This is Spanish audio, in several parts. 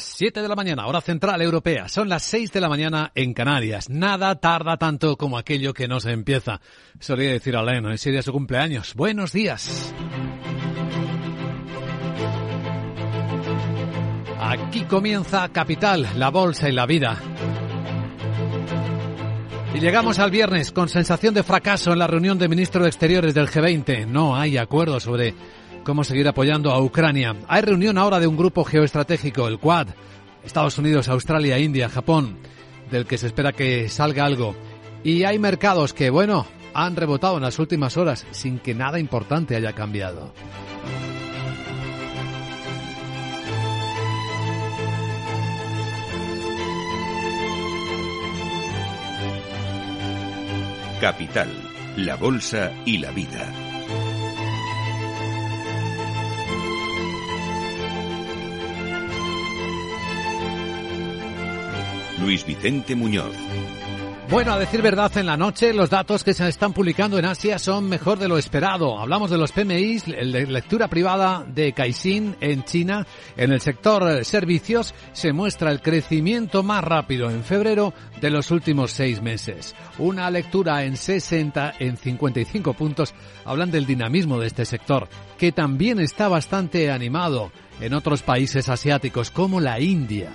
7 de la mañana, hora central europea. Son las 6 de la mañana en Canarias. Nada tarda tanto como aquello que no se empieza. Solía decir a Leno, ese día su cumpleaños. Buenos días. Aquí comienza Capital, la bolsa y la vida. Y llegamos al viernes con sensación de fracaso en la reunión de ministros de Exteriores del G20. No hay acuerdo sobre cómo seguir apoyando a Ucrania. Hay reunión ahora de un grupo geoestratégico, el Quad, Estados Unidos, Australia, India, Japón, del que se espera que salga algo. Y hay mercados que, bueno, han rebotado en las últimas horas sin que nada importante haya cambiado. Capital, la Bolsa y la Vida. Luis Vicente Muñoz. Bueno, a decir verdad, en la noche los datos que se están publicando en Asia son mejor de lo esperado. Hablamos de los PMIs, de lectura privada de Caixin en China. En el sector servicios se muestra el crecimiento más rápido en febrero de los últimos seis meses. Una lectura en 60, en 55 puntos, hablan del dinamismo de este sector, que también está bastante animado en otros países asiáticos como la India.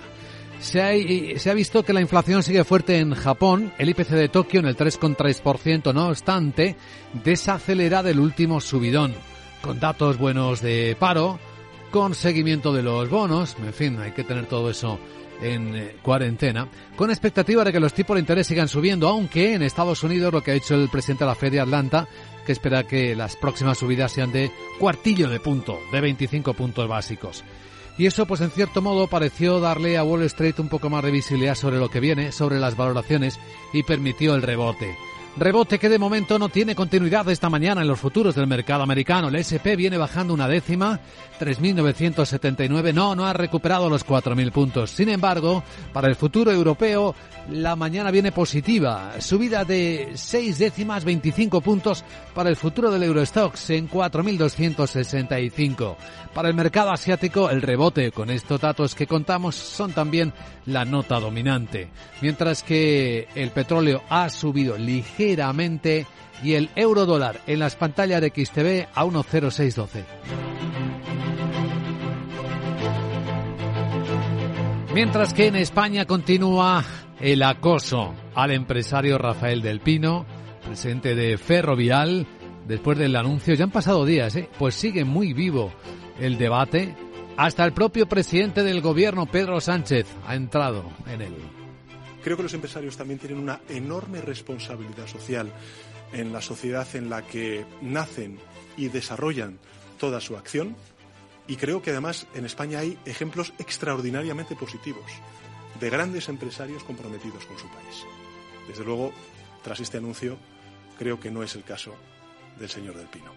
Se ha, visto que la inflación sigue fuerte en Japón, el IPC de Tokio en el 3,3%, no obstante, desacelera del último subidón, con datos buenos de paro, con seguimiento de los bonos, en fin, hay que tener todo eso en eh, cuarentena, con expectativa de que los tipos de interés sigan subiendo, aunque en Estados Unidos lo que ha dicho el presidente de la Fed de Atlanta, que espera que las próximas subidas sean de cuartillo de punto, de 25 puntos básicos. Y eso, pues en cierto modo, pareció darle a Wall Street un poco más de visibilidad sobre lo que viene, sobre las valoraciones y permitió el rebote. Rebote que de momento no tiene continuidad esta mañana en los futuros del mercado americano. El SP viene bajando una décima, 3.979. No, no ha recuperado los 4.000 puntos. Sin embargo, para el futuro europeo, la mañana viene positiva. Subida de 6 décimas, 25 puntos para el futuro del Eurostox en 4.265. Para el mercado asiático, el rebote con estos datos que contamos son también la nota dominante. Mientras que el petróleo ha subido ligeramente y el euro dólar en las pantallas de XTV a 1,0612. Mientras que en España continúa el acoso al empresario Rafael del Pino, presidente de Ferrovial, después del anuncio, ya han pasado días, ¿eh? pues sigue muy vivo el debate. Hasta el propio presidente del gobierno, Pedro Sánchez, ha entrado en él. Creo que los empresarios también tienen una enorme responsabilidad social en la sociedad en la que nacen y desarrollan toda su acción. Y creo que además en España hay ejemplos extraordinariamente positivos de grandes empresarios comprometidos con su país. Desde luego, tras este anuncio, creo que no es el caso del señor del Pino.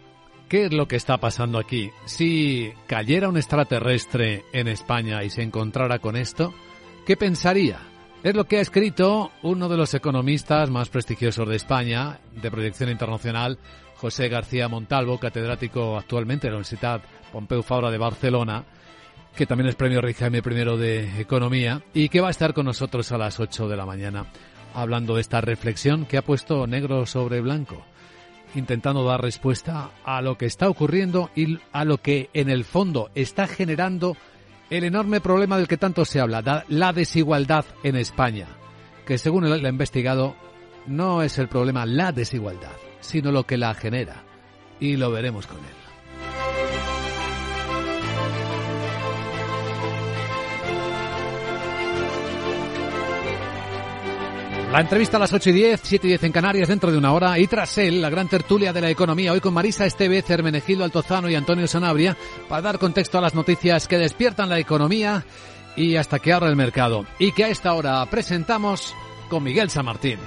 ¿Qué es lo que está pasando aquí? Si cayera un extraterrestre en España y se encontrara con esto, ¿qué pensaría? Es lo que ha escrito uno de los economistas más prestigiosos de España, de proyección internacional, José García Montalvo, catedrático actualmente de la Universidad Pompeu Fabra de Barcelona, que también es premio Rey Jaime I de Economía, y que va a estar con nosotros a las 8 de la mañana, hablando de esta reflexión que ha puesto negro sobre blanco intentando dar respuesta a lo que está ocurriendo y a lo que en el fondo está generando el enorme problema del que tanto se habla, la desigualdad en España, que según ha investigado no es el problema la desigualdad, sino lo que la genera. Y lo veremos con él. La entrevista a las 8 y 10, 7 y 10 en Canarias dentro de una hora y tras él, la gran tertulia de la economía, hoy con Marisa Estevez, Hermenegildo Altozano y Antonio Sanabria, para dar contexto a las noticias que despiertan la economía y hasta que abra el mercado. Y que a esta hora presentamos con Miguel San Martín.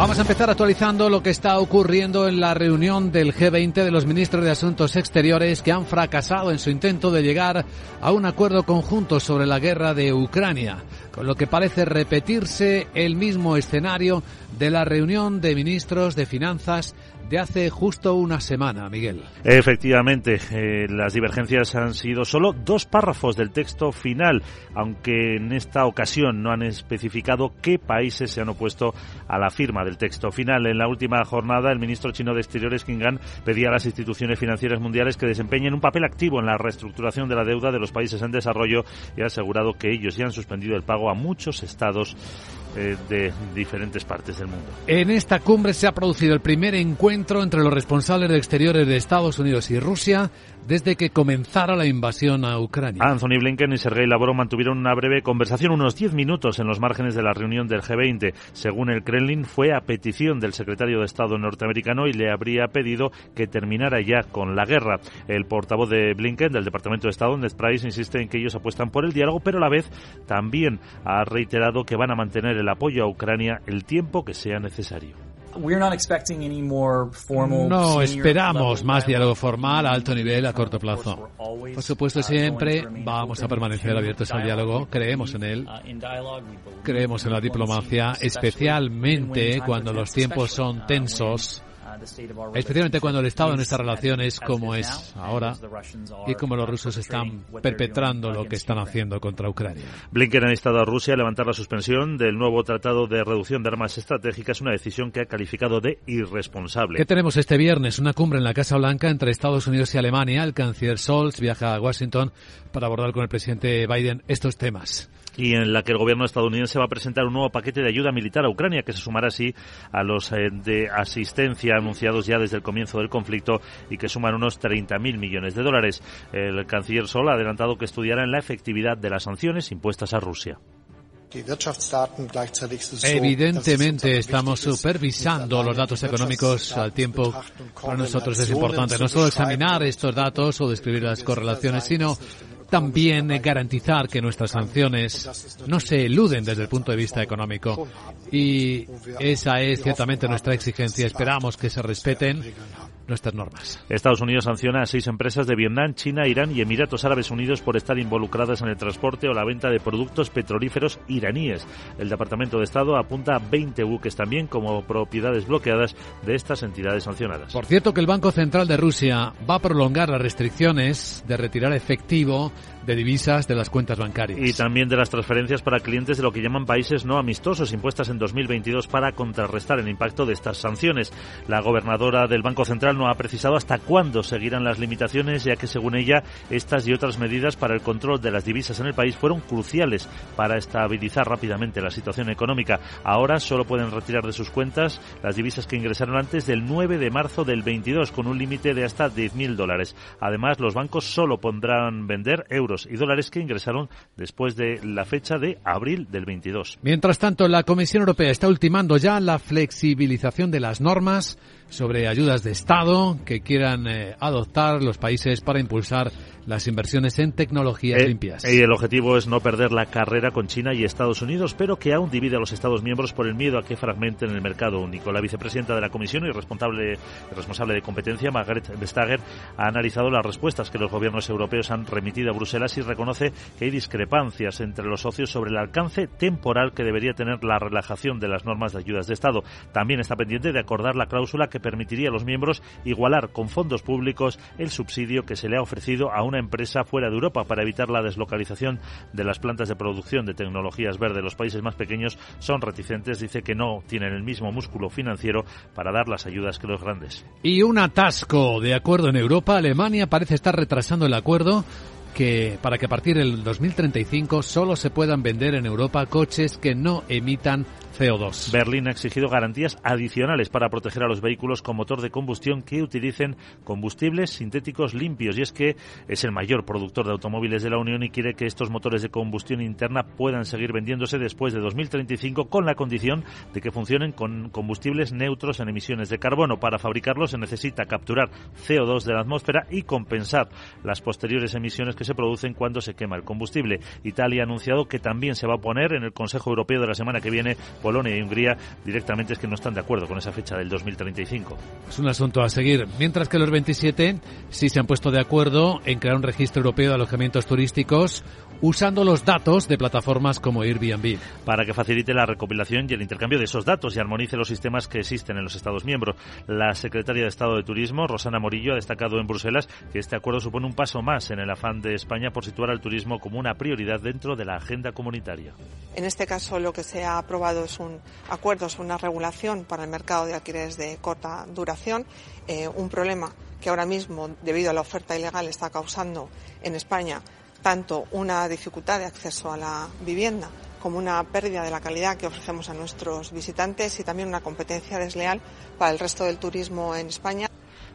Vamos a empezar actualizando lo que está ocurriendo en la reunión del G20 de los ministros de Asuntos Exteriores que han fracasado en su intento de llegar a un acuerdo conjunto sobre la guerra de Ucrania, con lo que parece repetirse el mismo escenario de la reunión de ministros de Finanzas de hace justo una semana, Miguel. Efectivamente, eh, las divergencias han sido solo dos párrafos del texto final, aunque en esta ocasión no han especificado qué países se han opuesto a la firma del texto final. En la última jornada, el ministro chino de Exteriores, Qin Gang, pedía a las instituciones financieras mundiales que desempeñen un papel activo en la reestructuración de la deuda de los países en desarrollo y ha asegurado que ellos ya han suspendido el pago a muchos estados eh, de diferentes partes del mundo. En esta cumbre se ha producido el primer encuentro entre los responsables de exteriores de Estados Unidos y Rusia desde que comenzara la invasión a Ucrania. Anthony Blinken y Sergei Lavrov mantuvieron una breve conversación, unos 10 minutos en los márgenes de la reunión del G20. Según el Kremlin, fue a petición del secretario de Estado norteamericano y le habría pedido que terminara ya con la guerra. El portavoz de Blinken del Departamento de Estado, Ned Price, insiste en que ellos apuestan por el diálogo, pero a la vez también ha reiterado que van a mantener el apoyo a Ucrania el tiempo que sea necesario. No esperamos más diálogo formal a alto nivel a corto plazo. Por supuesto, siempre vamos a permanecer abiertos al diálogo, creemos en él, creemos en la diplomacia, especialmente cuando los tiempos son tensos especialmente cuando el estado de nuestra relación es como es ahora y como los rusos están perpetrando lo que están haciendo contra Ucrania. Blinken ha instado a Rusia a levantar la suspensión del nuevo tratado de reducción de armas estratégicas, una decisión que ha calificado de irresponsable. ¿Qué tenemos este viernes? Una cumbre en la Casa Blanca entre Estados Unidos y Alemania. El canciller Scholz viaja a Washington para abordar con el presidente Biden estos temas y en la que el gobierno estadounidense va a presentar un nuevo paquete de ayuda militar a Ucrania que se sumará así a los eh, de asistencia anunciados ya desde el comienzo del conflicto y que suman unos 30.000 millones de dólares. El canciller Sol ha adelantado que estudiará en la efectividad de las sanciones impuestas a Rusia. Evidentemente estamos supervisando los datos económicos al tiempo. Para nosotros es importante no solo examinar estos datos o describir las correlaciones, sino también garantizar que nuestras sanciones no se eluden desde el punto de vista económico. Y esa es ciertamente nuestra exigencia. Esperamos que se respeten nuestras normas. Estados Unidos sanciona a seis empresas de Vietnam, China, Irán y Emiratos Árabes Unidos por estar involucradas en el transporte o la venta de productos petrolíferos iraníes. El Departamento de Estado apunta a 20 buques también como propiedades bloqueadas de estas entidades sancionadas. Por cierto que el Banco Central de Rusia va a prolongar las restricciones de retirar efectivo de divisas de las cuentas bancarias. Y también de las transferencias para clientes de lo que llaman países no amistosos impuestas en 2022 para contrarrestar el impacto de estas sanciones. La gobernadora del Banco Central no ha precisado hasta cuándo seguirán las limitaciones, ya que según ella, estas y otras medidas para el control de las divisas en el país fueron cruciales para estabilizar rápidamente la situación económica. Ahora solo pueden retirar de sus cuentas las divisas que ingresaron antes del 9 de marzo del 22, con un límite de hasta 10.000 dólares. Además, los bancos solo podrán vender euros y dólares que ingresaron después de la fecha de abril del 22. Mientras tanto, la Comisión Europea está ultimando ya la flexibilización de las normas sobre ayudas de Estado que quieran eh, adoptar los países para impulsar las inversiones en tecnologías eh, limpias. Y el objetivo es no perder la carrera con China y Estados Unidos, pero que aún divide a los Estados miembros por el miedo a que fragmenten el mercado único. La vicepresidenta de la Comisión y responsable, responsable de competencia, Margaret Vestager, ha analizado las respuestas que los gobiernos europeos han remitido a Bruselas y reconoce que hay discrepancias entre los socios sobre el alcance temporal que debería tener la relajación de las normas de ayudas de Estado. También está pendiente de acordar la cláusula que permitiría a los miembros igualar con fondos públicos el subsidio que se le ha ofrecido a una empresa fuera de Europa para evitar la deslocalización de las plantas de producción de tecnologías verdes. Los países más pequeños son reticentes, dice que no tienen el mismo músculo financiero para dar las ayudas que los grandes. Y un atasco de acuerdo en Europa. Alemania parece estar retrasando el acuerdo que para que a partir del 2035 solo se puedan vender en Europa coches que no emitan CO2. Berlín ha exigido garantías adicionales para proteger a los vehículos con motor de combustión que utilicen combustibles sintéticos limpios. Y es que es el mayor productor de automóviles de la Unión y quiere que estos motores de combustión interna puedan seguir vendiéndose después de 2035 con la condición de que funcionen con combustibles neutros en emisiones de carbono. Para fabricarlos se necesita capturar CO2 de la atmósfera y compensar las posteriores emisiones que se producen cuando se quema el combustible. Italia ha anunciado que también se va a poner en el Consejo Europeo de la semana que viene Polonia y Hungría directamente es que no están de acuerdo con esa fecha del 2035. Es un asunto a seguir. Mientras que los 27 sí se han puesto de acuerdo en crear un registro europeo de alojamientos turísticos usando los datos de plataformas como Airbnb. Para que facilite la recopilación y el intercambio de esos datos y armonice los sistemas que existen en los Estados miembros. La secretaria de Estado de Turismo, Rosana Morillo, ha destacado en Bruselas que este acuerdo supone un paso más en el afán de España por situar al turismo como una prioridad dentro de la agenda comunitaria. En este caso, lo que se ha aprobado es un acuerdo, es una regulación para el mercado de alquileres de corta duración, eh, un problema que ahora mismo, debido a la oferta ilegal, está causando en España tanto una dificultad de acceso a la vivienda como una pérdida de la calidad que ofrecemos a nuestros visitantes y también una competencia desleal para el resto del turismo en España.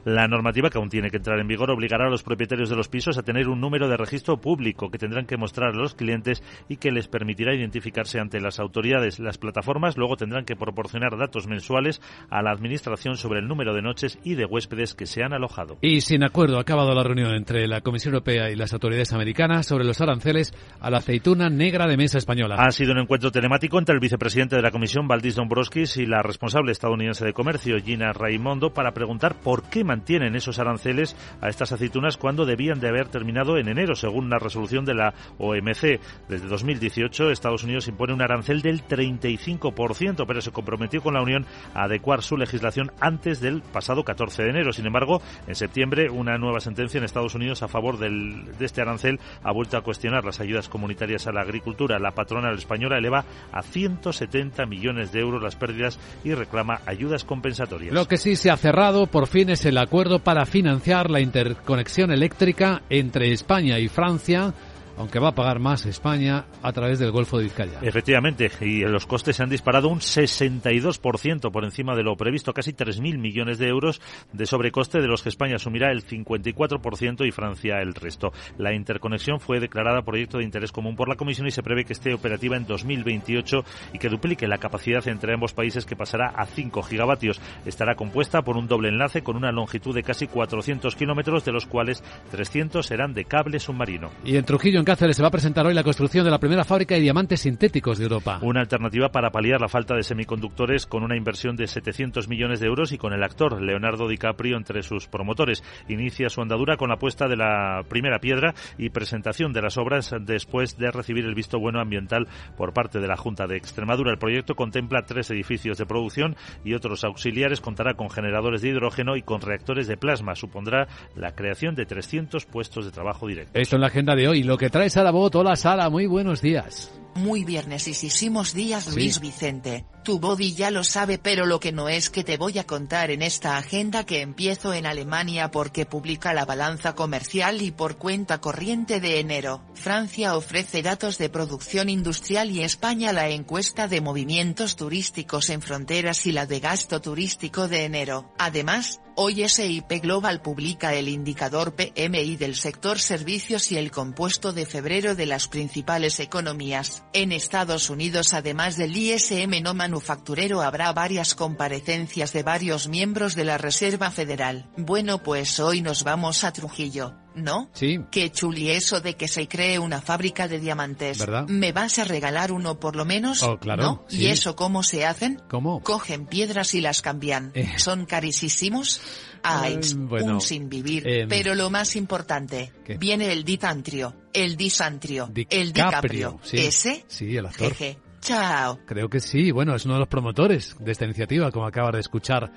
La normativa, que aún tiene que entrar en vigor, obligará a los propietarios de los pisos a tener un número de registro público que tendrán que mostrar a los clientes y que les permitirá identificarse ante las autoridades. Las plataformas luego tendrán que proporcionar datos mensuales a la Administración sobre el número de noches y de huéspedes que se han alojado. Y sin acuerdo ha acabado la reunión entre la Comisión Europea y las autoridades americanas sobre los aranceles a la aceituna negra de mesa española. Ha sido un encuentro telemático entre el vicepresidente de la Comisión, Valdis Dombrovskis, y la responsable estadounidense de comercio, Gina Raimondo, para preguntar por qué mantienen esos aranceles a estas aceitunas cuando debían de haber terminado en enero, según la resolución de la OMC. Desde 2018, Estados Unidos impone un arancel del 35%, pero se comprometió con la Unión a adecuar su legislación antes del pasado 14 de enero. Sin embargo, en septiembre, una nueva sentencia en Estados Unidos a favor del, de este arancel ha vuelto a cuestionar las ayudas comunitarias a la agricultura. La patronal española eleva a 170 millones de euros las pérdidas y reclama ayudas compensatorias. Lo que sí se ha cerrado por fin es el acuerdo para financiar la interconexión eléctrica entre España y Francia aunque va a pagar más España a través del Golfo de Vizcaya. Efectivamente, y los costes se han disparado un 62% por encima de lo previsto, casi 3.000 millones de euros de sobrecoste, de los que España asumirá el 54% y Francia el resto. La interconexión fue declarada proyecto de interés común por la Comisión y se prevé que esté operativa en 2028 y que duplique la capacidad entre ambos países que pasará a 5 gigavatios. Estará compuesta por un doble enlace con una longitud de casi 400 kilómetros, de los cuales 300 serán de cable submarino. Y en Trujillo, en Cáceres, se va a presentar hoy la construcción de la primera fábrica de diamantes sintéticos de Europa. Una alternativa para paliar la falta de semiconductores con una inversión de 700 millones de euros y con el actor Leonardo DiCaprio entre sus promotores. Inicia su andadura con la puesta de la primera piedra y presentación de las obras después de recibir el visto bueno ambiental por parte de la Junta de Extremadura. El proyecto contempla tres edificios de producción y otros auxiliares. Contará con generadores de hidrógeno y con reactores de plasma. Supondrá la creación de 300 puestos de trabajo directos. Esto en la agenda de hoy. Lo que trae Sara Bot. Hola Sara, muy buenos días. Muy viernesísimos días Luis Vicente. Tu body ya lo sabe pero lo que no es que te voy a contar en esta agenda que empiezo en Alemania porque publica la balanza comercial y por cuenta corriente de enero. Francia ofrece datos de producción industrial y España la encuesta de movimientos turísticos en fronteras y la de gasto turístico de enero. Además, Hoy SIP Global publica el indicador PMI del sector servicios y el compuesto de febrero de las principales economías. En Estados Unidos además del ISM no manufacturero habrá varias comparecencias de varios miembros de la Reserva Federal. Bueno pues hoy nos vamos a Trujillo. ¿No? Sí. Qué chuli eso de que se cree una fábrica de diamantes. ¿Verdad? ¿Me vas a regalar uno por lo menos? Oh, claro, ¿No? sí. ¿Y eso cómo se hacen? ¿Cómo? Cogen piedras y las cambian. Eh. ¿Son carísimos? Ay, Eh, bueno, un sin vivir. eh, Pero lo más importante, ¿Qué? viene el ditantrio, el disantrio, el DiCaprio, dicaprio. sí. ¿Ese? Sí, el actor. Jeje. Chao. Creo que sí. Bueno, es uno de los promotores de esta iniciativa, como acabas de escuchar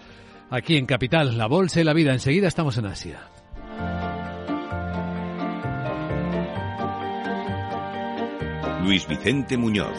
aquí en Capital, la bolsa y la vida. Enseguida estamos en Asia. Luis Vicente Muñoz.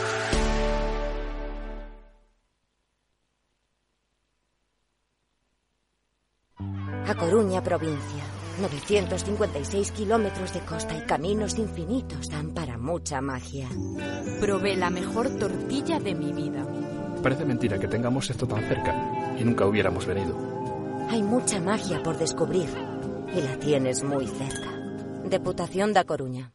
A Coruña, provincia. 956 kilómetros de costa y caminos infinitos dan para mucha magia. Probé la mejor tortilla de mi vida. Parece mentira que tengamos esto tan cerca y nunca hubiéramos venido. Hay mucha magia por descubrir y la tienes muy cerca. Deputación da Coruña.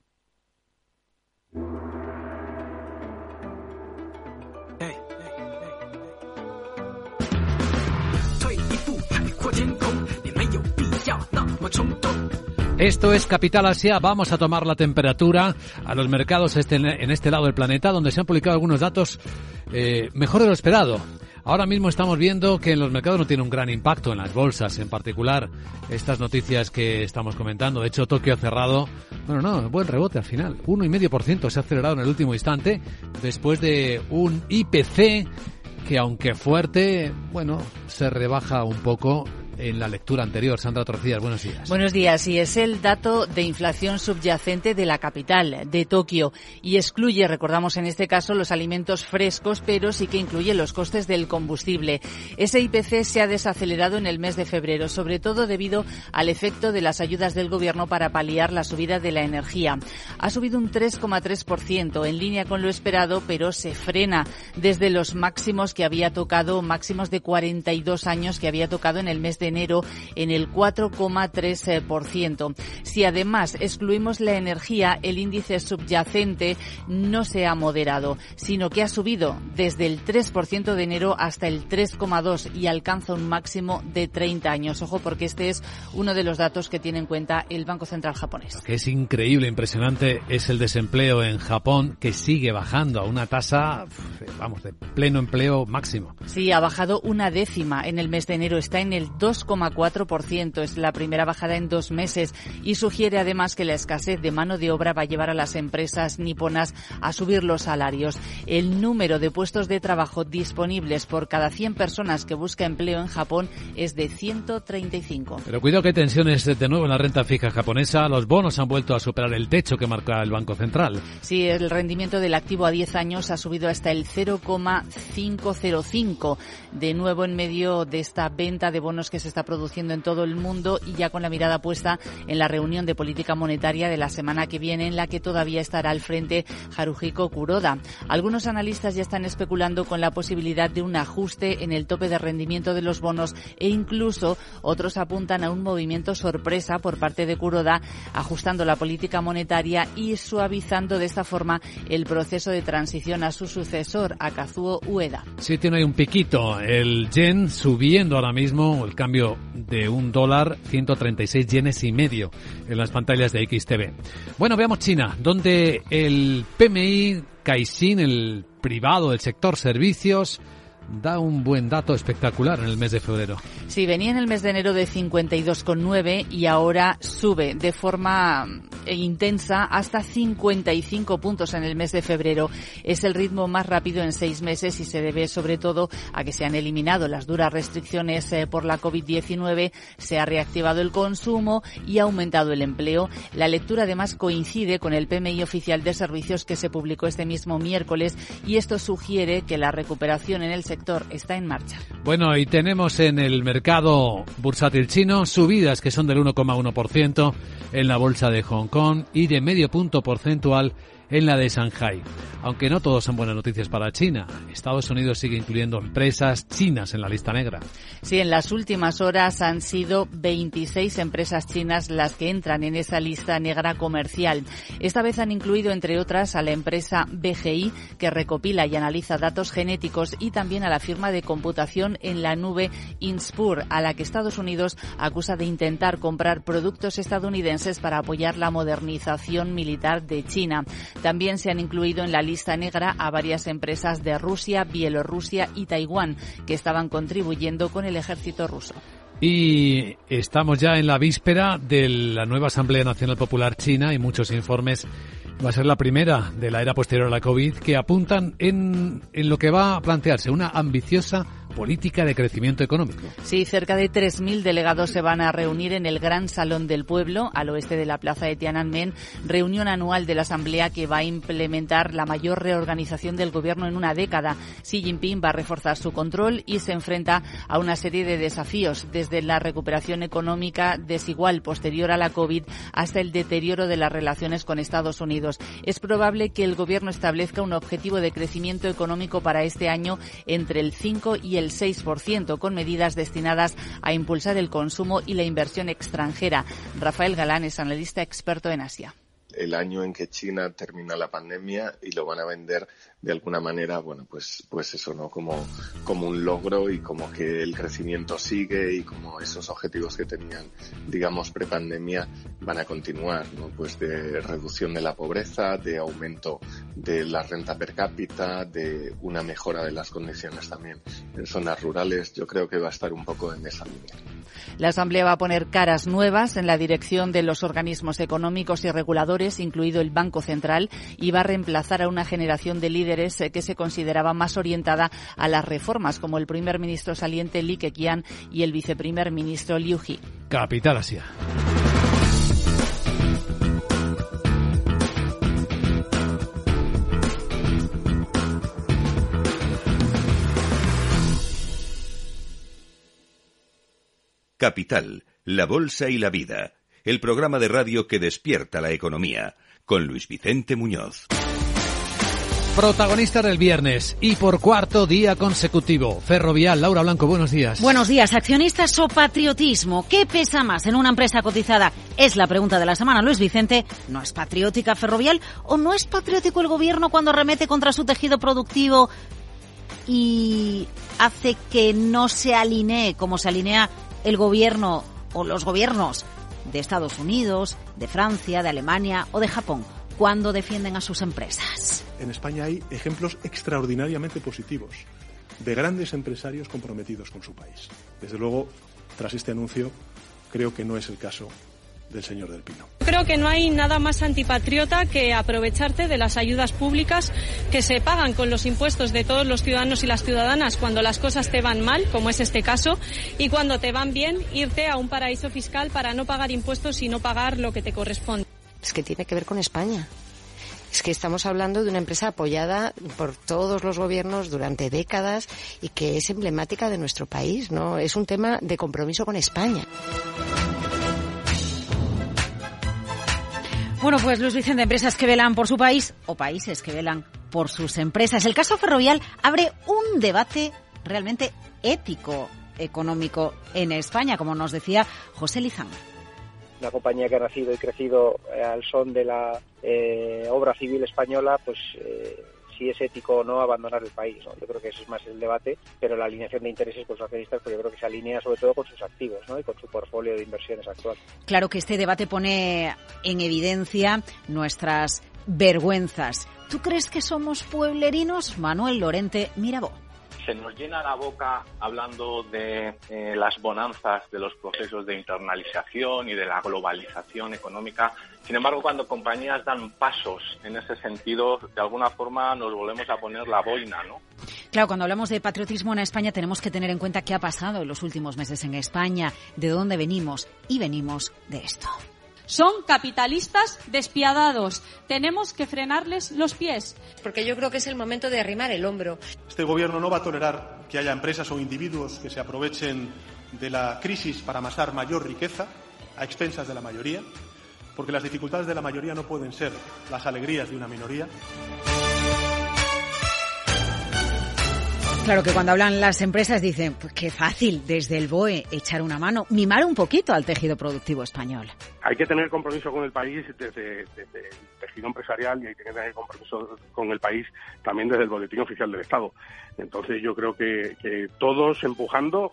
Esto es Capital Asia. Vamos a tomar la temperatura a los mercados este, en este lado del planeta, donde se han publicado algunos datos eh, mejor de lo esperado. Ahora mismo estamos viendo que en los mercados no tiene un gran impacto, en las bolsas en particular, estas noticias que estamos comentando. De hecho, Tokio ha cerrado, bueno, no, buen rebote al final. 1,5% se ha acelerado en el último instante después de un IPC que aunque fuerte, bueno, se rebaja un poco en la lectura anterior. Sandra Torcillas, buenos días. Buenos días. Y es el dato de inflación subyacente de la capital, de Tokio, y excluye, recordamos en este caso, los alimentos frescos, pero sí que incluye los costes del combustible. Ese IPC se ha desacelerado en el mes de febrero, sobre todo debido al efecto de las ayudas del gobierno para paliar la subida de la energía. Ha subido un 3,3% en línea con lo esperado, pero se frena desde los máximos que había tocado, máximos de 42 años que había tocado en el mes de enero en el 4,3%. Si además excluimos la energía, el índice subyacente no se ha moderado, sino que ha subido desde el 3% de enero hasta el 3,2% y alcanza un máximo de 30 años. Ojo, porque este es uno de los datos que tiene en cuenta el Banco Central japonés. Lo que es increíble, impresionante, es el desempleo en Japón que sigue bajando a una tasa, vamos, de pleno empleo máximo. Sí, ha bajado una décima en el mes de enero, está en el 2 2,4%. Es la primera bajada en dos meses y sugiere además que la escasez de mano de obra va a llevar a las empresas niponas a subir los salarios. El número de puestos de trabajo disponibles por cada 100 personas que busca empleo en Japón es de 135. Pero cuidado que hay tensiones de nuevo en la renta fija japonesa. Los bonos han vuelto a superar el techo que marca el Banco Central. Sí, el rendimiento del activo a 10 años ha subido hasta el 0,505. De nuevo en medio de esta venta de bonos que se está produciendo en todo el mundo y ya con la mirada puesta en la reunión de política monetaria de la semana que viene en la que todavía estará al frente Haruhiko Kuroda. Algunos analistas ya están especulando con la posibilidad de un ajuste en el tope de rendimiento de los bonos e incluso otros apuntan a un movimiento sorpresa por parte de Kuroda ajustando la política monetaria y suavizando de esta forma el proceso de transición a su sucesor, a Kazuo Ueda. Sí, tiene un piquito. El yen subiendo ahora mismo, el cambio de un dólar, 136 yenes y medio en las pantallas de XTV. Bueno, veamos China, donde el PMI Caixin, el privado del sector servicios, da un buen dato espectacular en el mes de febrero. Sí, venía en el mes de enero de 52,9 y ahora sube de forma eh, intensa hasta 55 puntos en el mes de febrero. Es el ritmo más rápido en seis meses y se debe sobre todo a que se han eliminado las duras restricciones eh, por la COVID-19, se ha reactivado el consumo y ha aumentado el empleo. La lectura además coincide con el PMI oficial de servicios que se publicó este mismo miércoles y esto sugiere que la recuperación en el sector está en marcha. Bueno, y tenemos en el mercado bursátil chino subidas que son del 1,1% en la bolsa de Hong Kong y de medio punto porcentual en la de Shanghai. Aunque no todos son buenas noticias para China. Estados Unidos sigue incluyendo empresas chinas en la lista negra. Sí, en las últimas horas han sido 26 empresas chinas las que entran en esa lista negra comercial. Esta vez han incluido, entre otras, a la empresa BGI, que recopila y analiza datos genéticos, y también a la firma de computación en la nube Inspur, a la que Estados Unidos acusa de intentar comprar productos estadounidenses para apoyar la modernización militar de China. También se han incluido en la lista negra a varias empresas de Rusia, Bielorrusia y Taiwán que estaban contribuyendo con el ejército ruso. Y estamos ya en la víspera de la nueva Asamblea Nacional Popular China y muchos informes. Va a ser la primera de la era posterior a la COVID que apuntan en, en lo que va a plantearse una ambiciosa política de crecimiento económico. Sí, cerca de 3.000 delegados se van a reunir en el Gran Salón del Pueblo, al oeste de la plaza de Tiananmen, reunión anual de la Asamblea que va a implementar la mayor reorganización del gobierno en una década. Xi Jinping va a reforzar su control y se enfrenta a una serie de desafíos, desde la recuperación económica desigual posterior a la COVID hasta el deterioro de las relaciones con Estados Unidos. Es probable que el gobierno establezca un objetivo de crecimiento económico para este año entre el 5 y el 6%, con medidas destinadas a impulsar el consumo y la inversión extranjera. Rafael Galán es analista experto en Asia el año en que China termina la pandemia y lo van a vender de alguna manera, bueno, pues, pues eso, ¿no? Como, como un logro y como que el crecimiento sigue y como esos objetivos que tenían, digamos, prepandemia van a continuar, ¿no? Pues de reducción de la pobreza, de aumento de la renta per cápita, de una mejora de las condiciones también en zonas rurales. Yo creo que va a estar un poco en esa línea. La Asamblea va a poner caras nuevas en la dirección de los organismos económicos y reguladores, incluido el Banco Central, y va a reemplazar a una generación de líderes eh, que se consideraba más orientada a las reformas, como el primer ministro saliente Li Keqiang y el viceprimer ministro Liu He. Capital Asia. Capital, la Bolsa y la Vida, el programa de radio que despierta la economía, con Luis Vicente Muñoz. Protagonista del viernes y por cuarto día consecutivo. Ferrovial, Laura Blanco, buenos días. Buenos días, accionistas o patriotismo. ¿Qué pesa más en una empresa cotizada? Es la pregunta de la semana. Luis Vicente, ¿no es patriótica Ferrovial o no es patriótico el gobierno cuando remete contra su tejido productivo y hace que no se alinee como se alinea el gobierno o los gobiernos de Estados Unidos, de Francia, de Alemania o de Japón cuando defienden a sus empresas. En España hay ejemplos extraordinariamente positivos de grandes empresarios comprometidos con su país. Desde luego, tras este anuncio, creo que no es el caso del señor del Pino. Creo que no hay nada más antipatriota que aprovecharte de las ayudas públicas que se pagan con los impuestos de todos los ciudadanos y las ciudadanas cuando las cosas te van mal, como es este caso, y cuando te van bien, irte a un paraíso fiscal para no pagar impuestos y no pagar lo que te corresponde. Es que tiene que ver con España. Es que estamos hablando de una empresa apoyada por todos los gobiernos durante décadas y que es emblemática de nuestro país, ¿no? Es un tema de compromiso con España. Bueno, pues Luis Vicente, empresas que velan por su país o países que velan por sus empresas. El caso ferrovial abre un debate realmente ético económico en España, como nos decía José Lizán. Una compañía que ha nacido y crecido eh, al son de la eh, obra civil española, pues eh, si es ético o no abandonar el país. Yo creo que ese es más el debate, pero la alineación de intereses con sus accionistas, pues yo creo que se alinea sobre todo con sus activos ¿no? y con su portfolio de inversiones actual. Claro que este debate pone en evidencia nuestras vergüenzas. ¿Tú crees que somos pueblerinos? Manuel Lorente Mirabó se nos llena la boca hablando de eh, las bonanzas de los procesos de internalización y de la globalización económica. Sin embargo, cuando compañías dan pasos en ese sentido, de alguna forma nos volvemos a poner la boina, ¿no? Claro, cuando hablamos de patriotismo en España tenemos que tener en cuenta qué ha pasado en los últimos meses en España, de dónde venimos y venimos de esto. Son capitalistas despiadados. Tenemos que frenarles los pies. Porque yo creo que es el momento de arrimar el hombro. Este gobierno no va a tolerar que haya empresas o individuos que se aprovechen de la crisis para amasar mayor riqueza a expensas de la mayoría, porque las dificultades de la mayoría no pueden ser las alegrías de una minoría. Claro que cuando hablan las empresas dicen, pues qué fácil desde el BOE echar una mano, mimar un poquito al tejido productivo español. Hay que tener compromiso con el país desde, el tejido empresarial y hay que tener compromiso con el país también desde el boletín oficial del Estado. Entonces yo creo que, todos empujando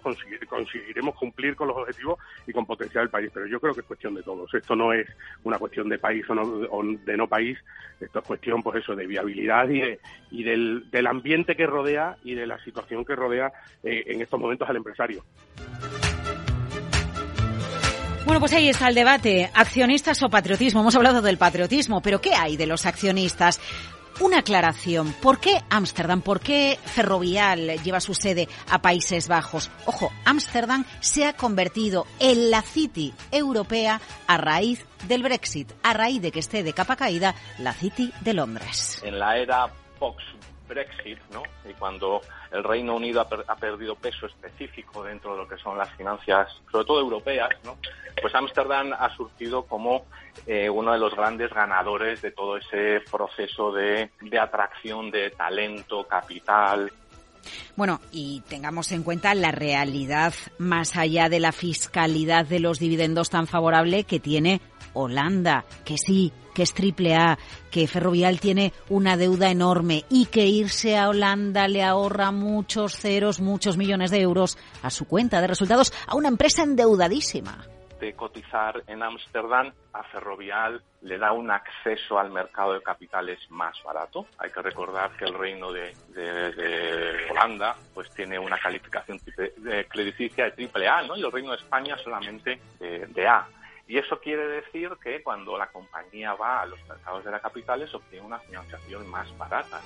conseguiremos cumplir con los objetivos y con potenciar el país, pero yo creo que es cuestión de todos. Esto no es una cuestión de país o, de no país, esto es cuestión pues eso de viabilidad y, del, ambiente que rodea y de la situación que rodea eh, en estos momentos al empresario. Bueno, pues ahí está el debate. Accionistas o patriotismo. Hemos hablado del patriotismo, pero ¿qué hay de los accionistas? una aclaración. ¿Por qué Ámsterdam? ¿Por qué Ferrovial lleva su sede a Países Bajos? Ojo, Ámsterdam se ha convertido en la City europea a raíz del Brexit, a raíz de que esté de capa caída la City de Londres. En la era post-Brexit, ¿no? Y cuando el Reino Unido ha, perdido peso específico dentro de lo que son las finanzas, sobre todo europeas, ¿no? Pues Ámsterdam ha surgido como eh, uno de los grandes ganadores de todo ese proceso de, de atracción de talento, capital, bueno, y tengamos en cuenta la realidad más allá de la fiscalidad de los dividendos tan favorable que tiene Holanda, que sí, que es triple A, que Ferrovial tiene una deuda enorme y que irse a Holanda le ahorra muchos ceros, muchos millones de euros a su cuenta de resultados a una empresa endeudadísima. De cotizar en Ámsterdam a Ferrovial le da un acceso al mercado de capitales más barato. Hay que recordar que el reino de, Holanda pues tiene una calificación crediticia de triple A, ¿no? Y el reino de España solamente de A. Y eso quiere decir que cuando la compañía va a los mercados de la capitales obtiene una financiación más barata.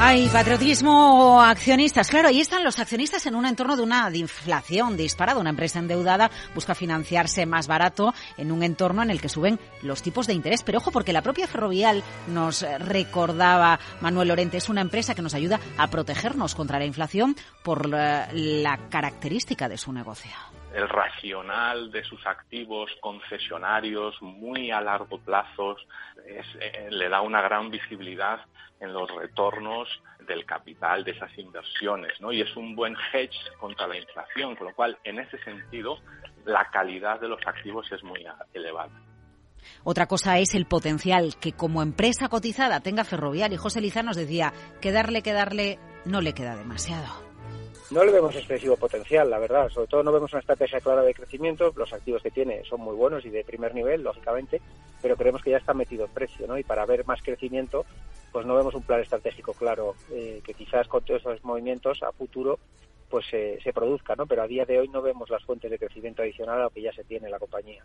Hay patriotismo accionistas. Claro, ahí están los accionistas en un entorno de una inflación disparada. Una empresa endeudada busca financiarse más barato en un entorno en el que suben los tipos de interés. Pero ojo, porque la propia Ferrovial nos recordaba, Manuel Lorente, es una empresa que nos ayuda a protegernos contra la inflación por la, característica de su negocio el racional de sus activos concesionarios muy a largo plazo eh, le da una gran visibilidad en los retornos del capital de esas inversiones, ¿no? Y es un buen hedge contra la inflación, con lo cual, en ese sentido, la calidad de los activos es muy elevada. Otra cosa es el potencial que como empresa cotizada tenga Ferrovial y José Liza nos decía que darle, que darle no le queda demasiado. No le vemos excesivo potencial, la verdad. Sobre todo no vemos una estrategia clara de crecimiento. Los activos que tiene son muy buenos y de primer nivel, lógicamente, pero creemos que ya está metido en precio, ¿no? Y para ver más crecimiento, pues no vemos un plan estratégico claro eh, que quizás con todos esos movimientos a futuro pues se produzca, ¿no? Pero a día de hoy no vemos las fuentes de crecimiento adicional a lo que ya se tiene en la compañía.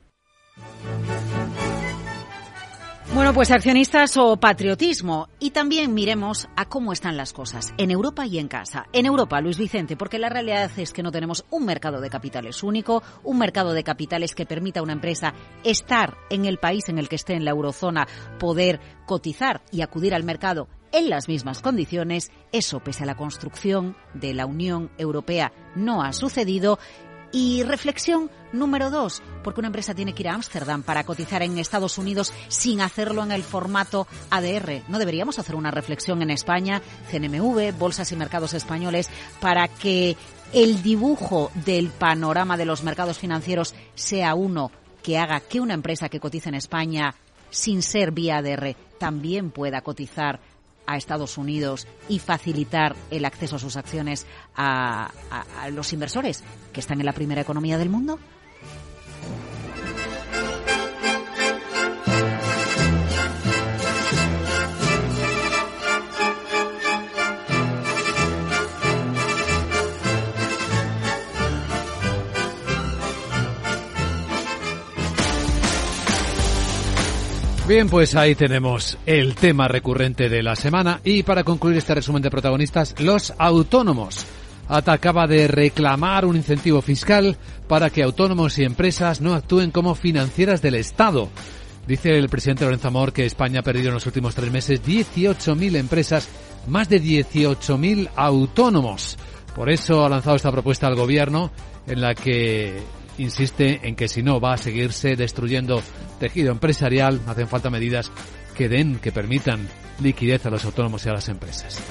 Bueno, pues accionistas o patriotismo. Y también miremos a cómo están las cosas en Europa y en casa. En Europa, Luis Vicente, porque la realidad es que no tenemos un mercado de capitales único, un mercado de capitales que permita a una empresa estar en el país en el que esté en la eurozona, poder cotizar y acudir al mercado en las mismas condiciones. Eso, pese a la construcción de la Unión Europea, no ha sucedido y reflexión número dos, porque una empresa tiene que ir a Ámsterdam para cotizar en Estados Unidos sin hacerlo en el formato ADR. ¿No deberíamos hacer una reflexión en España, CNMV, Bolsas y Mercados Españoles, para que el dibujo del panorama de los mercados financieros sea uno que haga que una empresa que cotiza en España sin ser vía ADR también pueda cotizar a Estados Unidos y facilitar el acceso a sus acciones a, los inversores que están en la primera economía del mundo? Bien, pues ahí tenemos el tema recurrente de la semana y para concluir este resumen de protagonistas, los autónomos. ATA acaba de reclamar un incentivo fiscal para que autónomos y empresas no actúen como financieras del Estado. Dice el presidente Lorenzo Amor que España ha perdido en los últimos tres meses 18.000 empresas, más de 18.000 autónomos. Por eso ha lanzado esta propuesta al gobierno en la que insiste en que si no va a seguirse destruyendo tejido empresarial, hacen falta medidas que den, que permitan liquidez a los autónomos y a las empresas.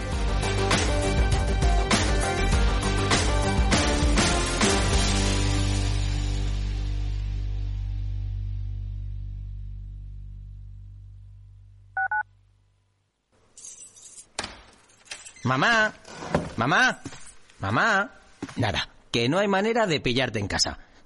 Mamá, mamá, mamá. Nada, que no hay manera de pillarte en casa.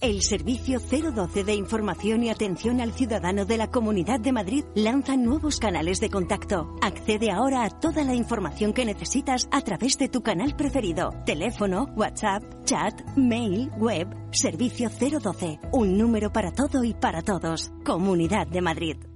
El Servicio 012 de Información y Atención al Ciudadano de la Comunidad de Madrid lanza nuevos canales de contacto. Accede ahora a toda la información que necesitas a través de tu canal preferido. Teléfono, WhatsApp, chat, mail, web. Servicio 012. Un número para todo y para todos. Comunidad de Madrid.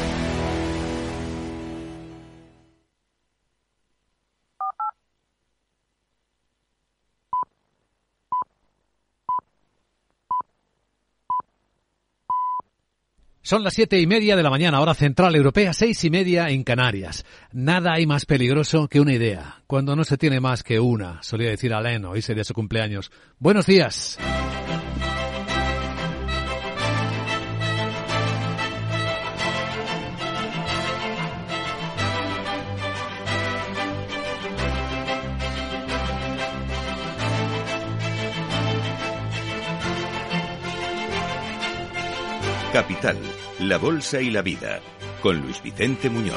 Son las siete y media de la mañana, hora central europea, seis y media en Canarias. Nada hay más peligroso que una idea, cuando no se tiene más que una, solía decir Alain, hoy sería su cumpleaños. Buenos días. Capital, la Bolsa y la Vida, con Luis Vicente Muñoz.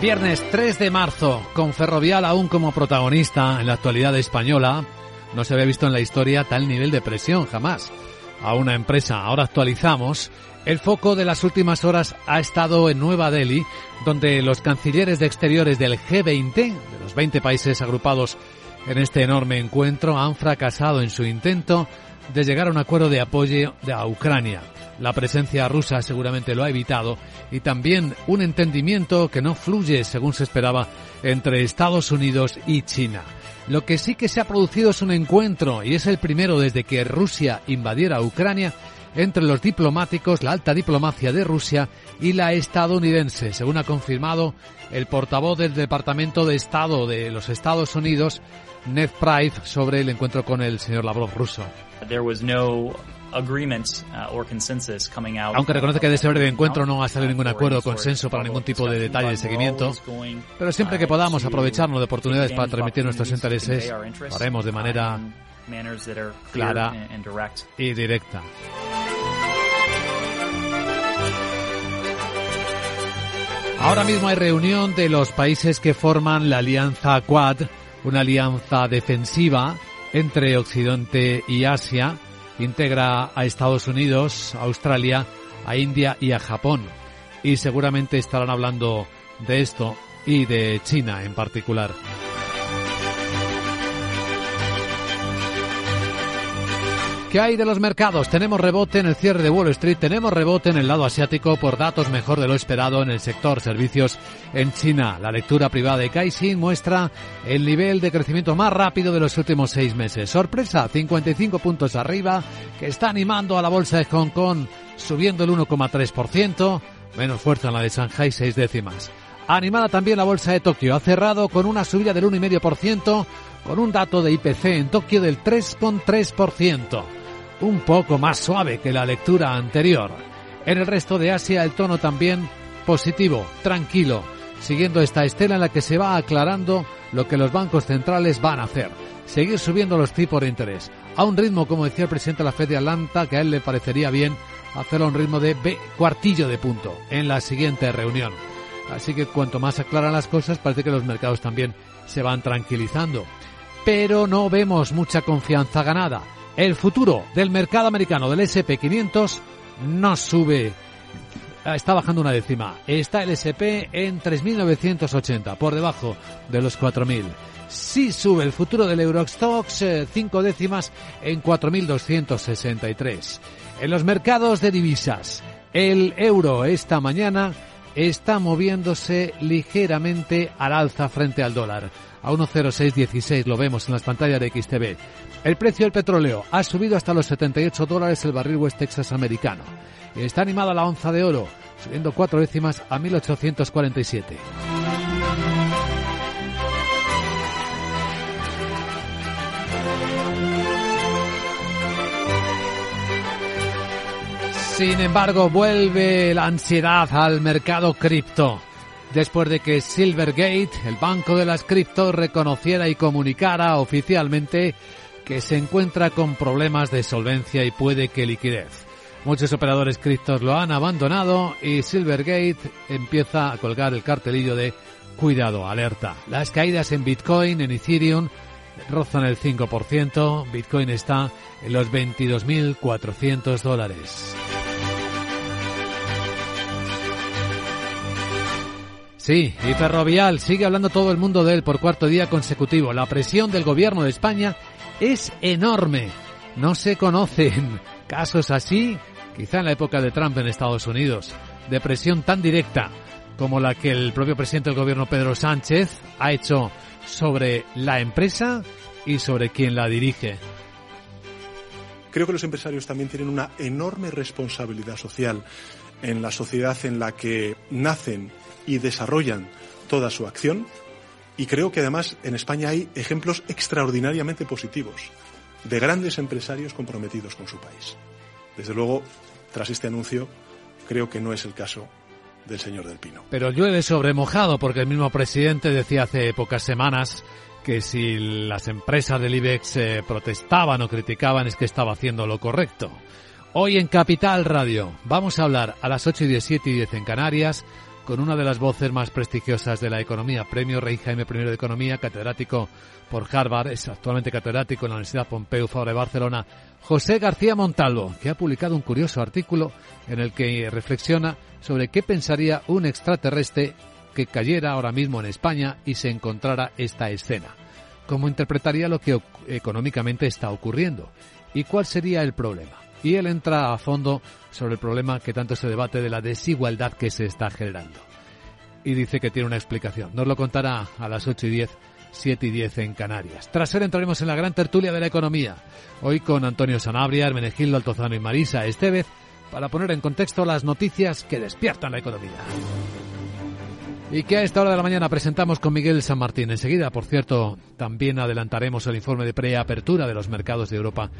Viernes 3 de marzo, con Ferrovial aún como protagonista en la actualidad española, no se había visto en la historia tal nivel de presión jamás a una empresa. Ahora actualizamos. El foco de las últimas horas ha estado en Nueva Delhi, donde los cancilleres de exteriores del G20, de los 20 países agrupados en este enorme encuentro, han fracasado en su intento de llegar a un acuerdo de apoyo a Ucrania. La presencia rusa seguramente lo ha evitado y también un entendimiento que no fluye según se esperaba entre Estados Unidos y China. Lo que sí que se ha producido es un encuentro, y es el primero desde que Rusia invadiera Ucrania, entre los diplomáticos, la alta diplomacia de Rusia y la estadounidense, según ha confirmado el portavoz del Departamento de Estado de los Estados Unidos, Ned Price, sobre el encuentro con el señor Lavrov ruso. Aunque reconoce que de ese breve encuentro no ha salido ningún acuerdo o consenso para ningún tipo de detalle de seguimiento, pero siempre que podamos aprovecharnos de oportunidades para transmitir nuestros intereses, lo haremos de manera clara y directa. Ahora mismo hay reunión de los países que forman la alianza Quad, una alianza defensiva entre Occidente y Asia, integra a Estados Unidos, Australia, a India y a Japón. Y seguramente estarán hablando de esto y de China en particular. ¿Qué hay de los mercados? Tenemos rebote en el cierre de Wall Street, tenemos rebote en el lado asiático por datos mejor de lo esperado en el sector servicios en China. La lectura privada de Caixin muestra el nivel de crecimiento más rápido de los últimos seis meses. Sorpresa, 55 puntos arriba, que está animando a la bolsa de Hong Kong subiendo el 1,3%, menos fuerza en la de Shanghai, seis décimas. Animada también la bolsa de Tokio, ha cerrado con una subida del 1,5%, con un dato de IPC en Tokio del 3,3% un poco más suave que la lectura anterior. En el resto de Asia el tono también positivo, tranquilo, siguiendo esta estela en la que se va aclarando lo que los bancos centrales van a hacer. Seguir subiendo los tipos de interés. A un ritmo, como decía el presidente de la Fed de Atlanta, que a él le parecería bien hacerlo a un ritmo de B, cuartillo de punto en la siguiente reunión. Así que cuanto más aclaran las cosas, parece que los mercados también se van tranquilizando. Pero no vemos mucha confianza ganada. El futuro del mercado americano del SP500 no sube. Está bajando una décima. Está el SP en 3.980, por debajo de los 4.000. Sí sube el futuro del Eurostox, eh, cinco décimas en 4.263. En los mercados de divisas, el euro esta mañana está moviéndose ligeramente al alza frente al dólar. A 1.0616 lo vemos en las pantallas de XTV. El precio del petróleo ha subido hasta los 78 dólares el barril West Texas americano. Está animada la onza de oro, subiendo cuatro décimas a 1847. Sin embargo, vuelve la ansiedad al mercado cripto. Después de que Silvergate, el banco de las cripto, reconociera y comunicara oficialmente que se encuentra con problemas de solvencia y puede que liquidez. Muchos operadores criptos lo han abandonado y Silvergate empieza a colgar el cartelillo de cuidado, alerta. Las caídas en Bitcoin, en Ethereum, rozan el 5%. Bitcoin está en los 22.400 dólares. Sí, y Ferrovial sigue hablando todo el mundo de él por cuarto día consecutivo. La presión del gobierno de España es enorme. No se conocen casos así, quizá en la época de Trump en Estados Unidos, de presión tan directa como la que el propio presidente del gobierno Pedro Sánchez ha hecho sobre la empresa y sobre quien la dirige. Creo que los empresarios también tienen una enorme responsabilidad social en la sociedad en la que nacen y desarrollan toda su acción. Y creo que además en España hay ejemplos extraordinariamente positivos de grandes empresarios comprometidos con su país. Desde luego, tras este anuncio, creo que no es el caso del señor del Pino. Pero llueve sobre mojado porque el mismo presidente decía hace pocas semanas que si las empresas del IBEX eh, protestaban o criticaban es que estaba haciendo lo correcto. Hoy en Capital Radio vamos a hablar a las 8 y 17 y 10 en Canarias con una de las voces más prestigiosas de la economía, Premio Rey Jaime I de Economía, catedrático por Harvard, es actualmente catedrático en la Universidad Pompeu Fabra de Barcelona, José García Montalvo, que ha publicado un curioso artículo en el que reflexiona sobre qué pensaría un extraterrestre que cayera ahora mismo en España y se encontrara esta escena. ¿Cómo interpretaría lo que económicamente está ocurriendo? ¿Y cuál sería el problema? Y él entra a fondo sobre el problema que tanto se debate de la desigualdad que se está generando. Y dice que tiene una explicación. Nos lo contará a las 8 y 10, 7 y 10 en Canarias. Tras él entraremos en la gran tertulia de la economía. Hoy con Antonio Sanabria, Hermenegildo Altozano y Marisa Estevez para poner en contexto las noticias que despiertan la economía. Y que a esta hora de la mañana presentamos con Miguel San Martín. Enseguida, por cierto, también adelantaremos el informe de preapertura de los mercados de Europa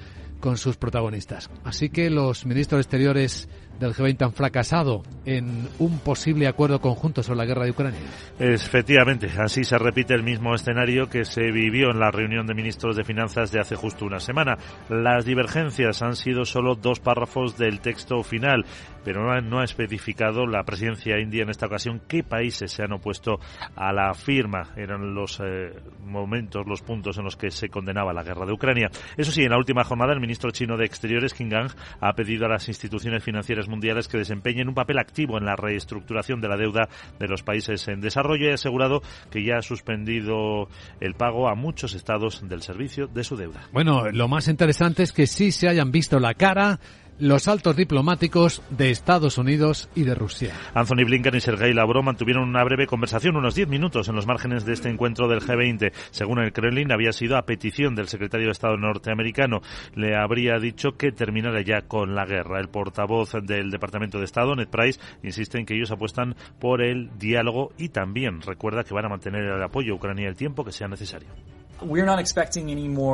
con sus protagonistas. Así que los ministros exteriores del G20 han fracasado en un posible acuerdo conjunto sobre la guerra de Ucrania. Efectivamente, así se repite el mismo escenario que se vivió en la reunión de ministros de Finanzas de hace justo una semana. Las divergencias han sido solo dos párrafos del texto final, pero no ha, especificado la presidencia india en esta ocasión qué países se han opuesto a la firma. Eran los eh, momentos, los puntos en los que se condenaba la guerra de Ucrania. Eso sí, en la última jornada el ministro chino de Exteriores, King Gang, ha pedido a las instituciones financieras mundiales que desempeñen un papel activo en la reestructuración de la deuda de los países en desarrollo y ha asegurado que ya ha suspendido el pago a muchos estados del servicio de su deuda. Bueno, lo más interesante es que sí se hayan visto la cara los altos diplomáticos de Estados Unidos y de Rusia. Anthony Blinken y Sergei Lavrov mantuvieron una breve conversación, unos 10 minutos, en los márgenes de este encuentro del G20. Según el Kremlin, había sido a petición del secretario de Estado norteamericano. Le habría dicho que terminara ya con la guerra. El portavoz del Departamento de Estado, Ned Price, insiste en que ellos apuestan por el diálogo y también recuerda que van a mantener el apoyo a Ucrania el tiempo que sea necesario.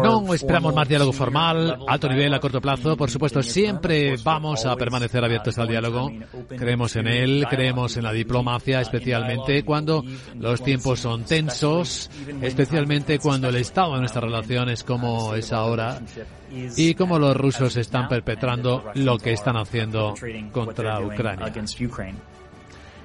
No esperamos más diálogo formal, alto nivel, a corto plazo. Por supuesto, siempre vamos a permanecer abiertos al diálogo. Creemos en él, creemos en la diplomacia, especialmente cuando los tiempos son tensos, especialmente cuando el estado de nuestra relación es como es ahora y como los rusos están perpetrando lo que están haciendo contra Ucrania.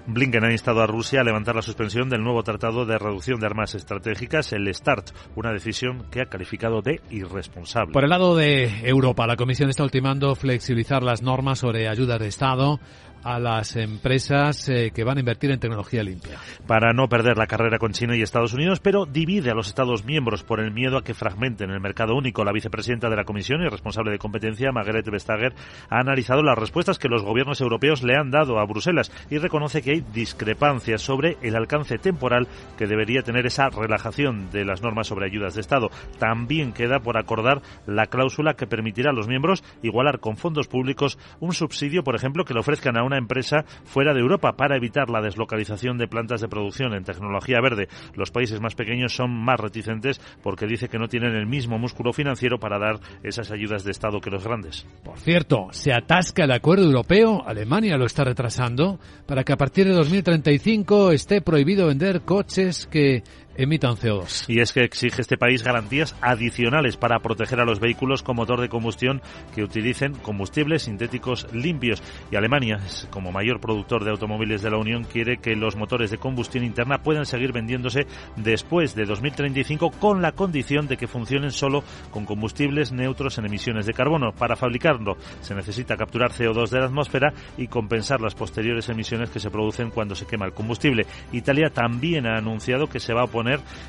Blinken ha instado a Rusia a levantar la suspensión del nuevo tratado de reducción de armas estratégicas, el START, una decisión que ha calificado de irresponsable. Por el lado de Europa, la Comisión está ultimando flexibilizar las normas sobre ayudas de Estado a las empresas eh, que van a invertir en tecnología limpia. Para no perder la carrera con China y Estados Unidos, pero divide a los Estados miembros por el miedo a que fragmenten el mercado único. La vicepresidenta de la Comisión y responsable de competencia, Margaret Vestager, ha analizado las respuestas que los gobiernos europeos le han dado a Bruselas y reconoce que hay discrepancias sobre el alcance temporal que debería tener esa relajación de las normas sobre ayudas de Estado. También queda por acordar la cláusula que permitirá a los miembros igualar con fondos públicos un subsidio, por ejemplo, que le ofrezcan a una una empresa fuera de Europa para evitar la deslocalización de plantas de producción en tecnología verde. Los países más pequeños son más reticentes porque dice que no tienen el mismo músculo financiero para dar esas ayudas de Estado que los grandes. Por cierto, se atasca el acuerdo europeo, Alemania lo está retrasando, para que a partir de 2035 esté prohibido vender coches que emitan CO2. Y es que exige este país garantías adicionales para proteger a los vehículos con motor de combustión que utilicen combustibles sintéticos limpios. Y Alemania, como mayor productor de automóviles de la Unión, quiere que los motores de combustión interna puedan seguir vendiéndose después de 2035 con la condición de que funcionen solo con combustibles neutros en emisiones de carbono. Para fabricarlo se necesita capturar CO2 de la atmósfera y compensar las posteriores emisiones que se producen cuando se quema el combustible. Italia también ha anunciado que se va a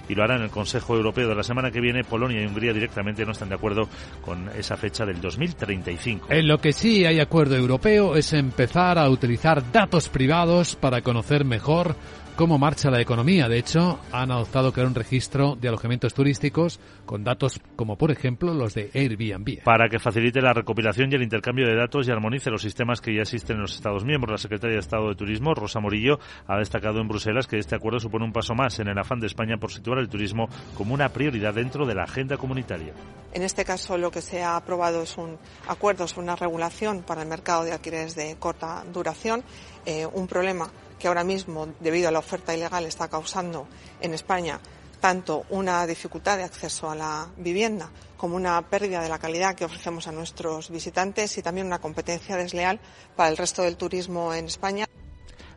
y lo hará en el Consejo Europeo de la semana que viene. Polonia y Hungría directamente no están de acuerdo con esa fecha del 2035. En lo que sí hay acuerdo europeo es empezar a utilizar datos privados para conocer mejor cómo marcha la economía. De hecho, han adoptado crear un registro de alojamientos turísticos con datos como, por ejemplo, los de Airbnb. Para que facilite la recopilación y el intercambio de datos y armonice los sistemas que ya existen en los Estados miembros. La secretaria de Estado de Turismo, Rosa Morillo, ha destacado en Bruselas que este acuerdo supone un paso más en el afán de España por situar el turismo como una prioridad dentro de la agenda comunitaria. En este caso, lo que se ha aprobado es un acuerdo sobre una regulación para el mercado de alquileres de corta duración, eh, un problema que ahora mismo, debido a la oferta ilegal, está causando en España tanto una dificultad de acceso a la vivienda como una pérdida de la calidad que ofrecemos a nuestros visitantes y también una competencia desleal para el resto del turismo en España.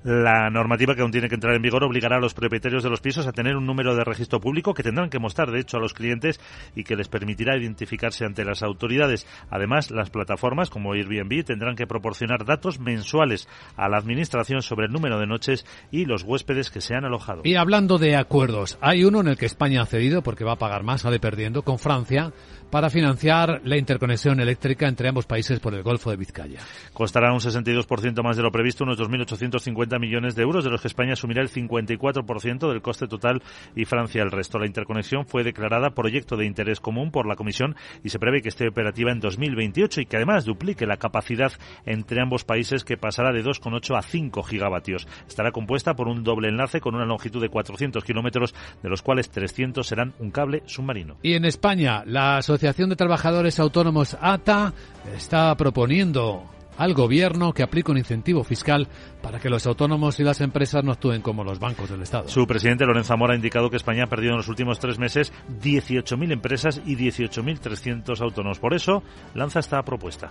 La normativa que aún tiene que entrar en vigor obligará a los propietarios de los pisos a tener un número de registro público que tendrán que mostrar, de hecho, a los clientes y que les permitirá identificarse ante las autoridades. Además, las plataformas como Airbnb tendrán que proporcionar datos mensuales a la Administración sobre el número de noches y los huéspedes que se han alojado. Y hablando de acuerdos, hay uno en el que España ha cedido porque va a pagar más, sale perdiendo, con Francia para financiar la interconexión eléctrica entre ambos países por el Golfo de Vizcaya. Costará un 62% más de lo previsto, unos 2.850 millones de euros, de los que España asumirá el 54% del coste total y Francia el resto. La interconexión fue declarada proyecto de interés común por la Comisión y se prevé que esté operativa en 2028 y que además duplique la capacidad entre ambos países que pasará de 2,8 a 5 gigavatios. Estará compuesta por un doble enlace con una longitud de 400 kilómetros, de los cuales 300 serán un cable submarino. Y en España, la Asociación de Trabajadores Autónomos ATA está proponiendo al gobierno que aplique un incentivo fiscal para que los autónomos y las empresas no actúen como los bancos del Estado. Su presidente Lorenzo Zamora ha indicado que España ha perdido en los últimos tres meses 18.000 empresas y 18.300 autónomos. Por eso lanza esta propuesta.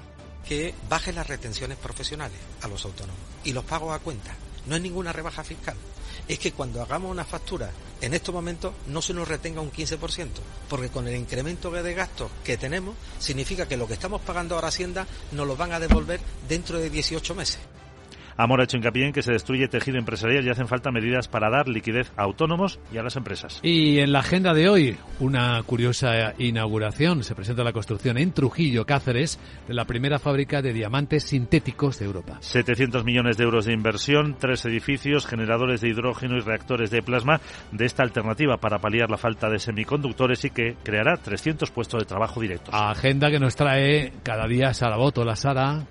Que baje las retenciones profesionales a los autónomos y los pagos a cuenta. No es ninguna rebaja fiscal es que cuando hagamos una factura en estos momentos no se nos retenga un 15%, porque con el incremento de gastos que tenemos significa que lo que estamos pagando ahora Hacienda nos lo van a devolver dentro de 18 meses. Amor ha hecho hincapié en que se destruye tejido empresarial y hacen falta medidas para dar liquidez a autónomos y a las empresas. Y en la agenda de hoy, una curiosa inauguración. Se presenta la construcción en Trujillo, Cáceres, de la primera fábrica de diamantes sintéticos de Europa. 700 millones de euros de inversión, tres edificios, generadores de hidrógeno y reactores de plasma de esta alternativa para paliar la falta de semiconductores y que creará 300 puestos de trabajo directos. Agenda que nos trae cada día Sara Boto, la Sara.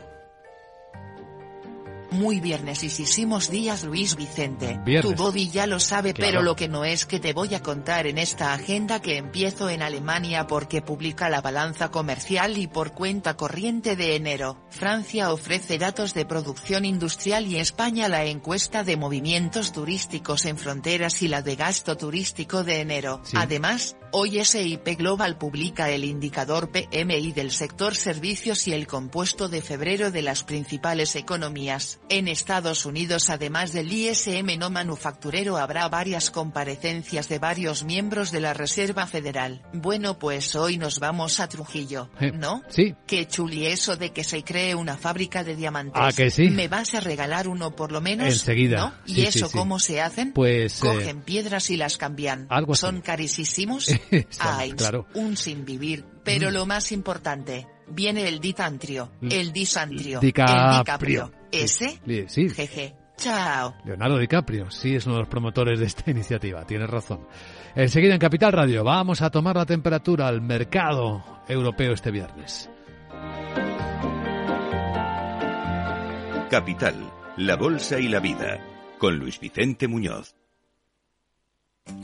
Muy viernesísimos días Luis Vicente. Viernes. Tu body ya lo sabe, Claro. pero lo que no es que te voy a contar en esta agenda que empiezo en Alemania porque publica la balanza comercial y por cuenta corriente de enero. Francia ofrece datos de producción industrial y España la encuesta de movimientos turísticos en fronteras y la de gasto turístico de enero. Sí. Además, hoy SIP Global publica el indicador PMI del sector servicios y el compuesto de febrero de las principales economías. En Estados Unidos, además del ISM no manufacturero, habrá varias comparecencias de varios miembros de la Reserva Federal. Bueno, pues hoy nos vamos a Trujillo, Eh, ¿no? Sí. Qué chuli eso de que se cree una fábrica de diamantes. ¿Ah, que sí? ¿Me vas a regalar uno por lo menos? Enseguida. ¿No? ¿Y Sí, eso sí. cómo se hacen? Pues, eh, Cogen piedras y las cambian. algo así. ¿Son carísimos? Ay, claro. un sin vivir. Pero Mm. lo más importante, viene el ditantrio, Mm. el disantrio, el DiCaprio. ¿Ese? Li- Sí. Jeje. Chao. Leonardo DiCaprio, sí, es uno de los promotores de esta iniciativa, tienes razón. Enseguida en Capital Radio vamos a tomar la temperatura al mercado europeo este viernes. Capital, la bolsa y la vida, con Luis Vicente Muñoz.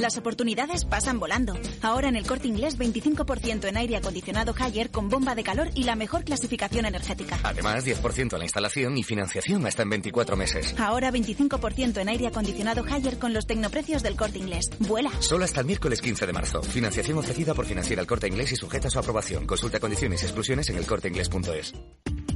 Las oportunidades pasan volando. Ahora en el corte inglés 25% en aire acondicionado Haier con bomba de calor y la mejor clasificación energética. Además, 10% en la instalación y financiación hasta en 24 meses. Ahora 25% en aire acondicionado Haier con los tecnoprecios del corte inglés. Vuela. Solo hasta el miércoles 15 de marzo. Financiación ofrecida por Financiera el corte inglés y sujeta a su aprobación. Consulta condiciones y exclusiones en elcorteinglés.es.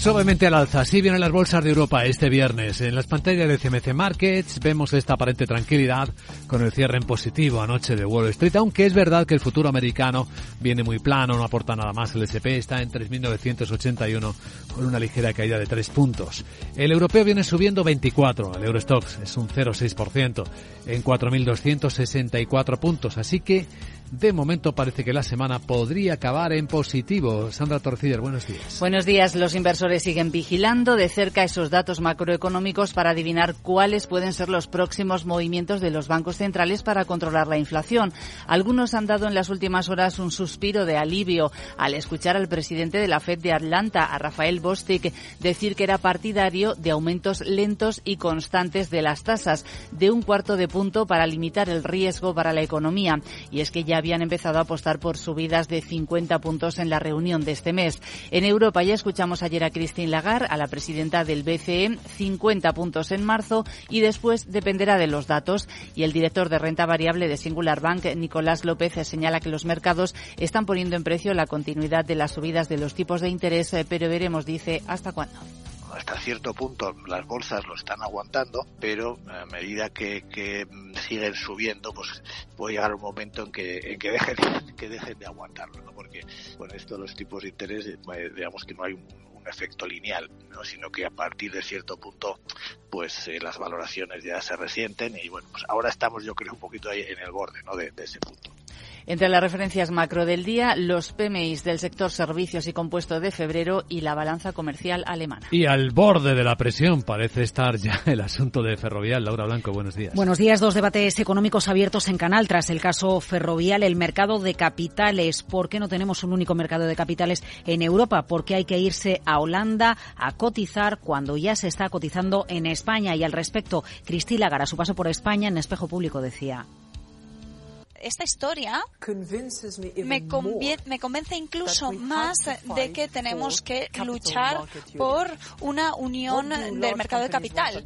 Suavemente al alza, así vienen las bolsas de Europa este viernes. En las pantallas de CMC Markets vemos esta aparente tranquilidad con el cierre en positivo anoche de Wall Street, aunque es verdad que el futuro americano viene muy plano, no aporta nada más. El SP está en 3.981 con una ligera caída de 3 puntos. El europeo viene subiendo 24, el Eurostox es un 0,6% en 4.264 puntos, así que de momento parece que la semana podría acabar en positivo. Sandra Torciller, buenos días. Buenos días. Los inversores siguen vigilando de cerca esos datos macroeconómicos para adivinar cuáles pueden ser los próximos movimientos de los bancos centrales para controlar la inflación. Algunos han dado en las últimas horas un suspiro de alivio al escuchar al presidente de la Fed de Atlanta, a Rafael Bostic, decir que era partidario de aumentos lentos y constantes de las tasas de un cuarto de punto para limitar el riesgo para la economía. Y es que ya habían empezado a apostar por subidas de 50 puntos en la reunión de este mes. En Europa ya escuchamos ayer a Christine Lagarde, a la presidenta del BCE, 50 puntos en marzo y después dependerá de los datos. Y el director de renta variable de Singular Bank, Nicolás López, señala que los mercados están poniendo en precio la continuidad de las subidas de los tipos de interés, eh, pero veremos, dice, hasta cuándo hasta cierto punto las bolsas lo están aguantando, pero a medida que, siguen subiendo, pues puede llegar un momento en que, en que dejen que dejen de aguantarlo, ¿no? porque con esto los tipos de interés, eh, digamos que no hay un, efecto lineal, ¿no? sino que a partir de cierto punto, pues eh, las valoraciones ya se resienten y bueno, pues ahora estamos yo creo un poquito ahí en el borde ¿no? de ese punto. Entre las referencias macro del día, los PMIs del sector servicios y compuesto de febrero y la balanza comercial alemana. Y al borde de la presión parece estar ya el asunto de Ferrovial. Laura Blanco, buenos días. Buenos días. Dos debates económicos abiertos en Canal tras el caso Ferrovial, el mercado de capitales. ¿Por qué no tenemos un único mercado de capitales en Europa? ¿Por qué hay que irse a Holanda a cotizar cuando ya se está cotizando en España? Y al respecto, Cristina Gara, a su paso por España, en Espejo Público decía esta historia me, me convence incluso más de que tenemos que luchar por una unión del mercado de capital.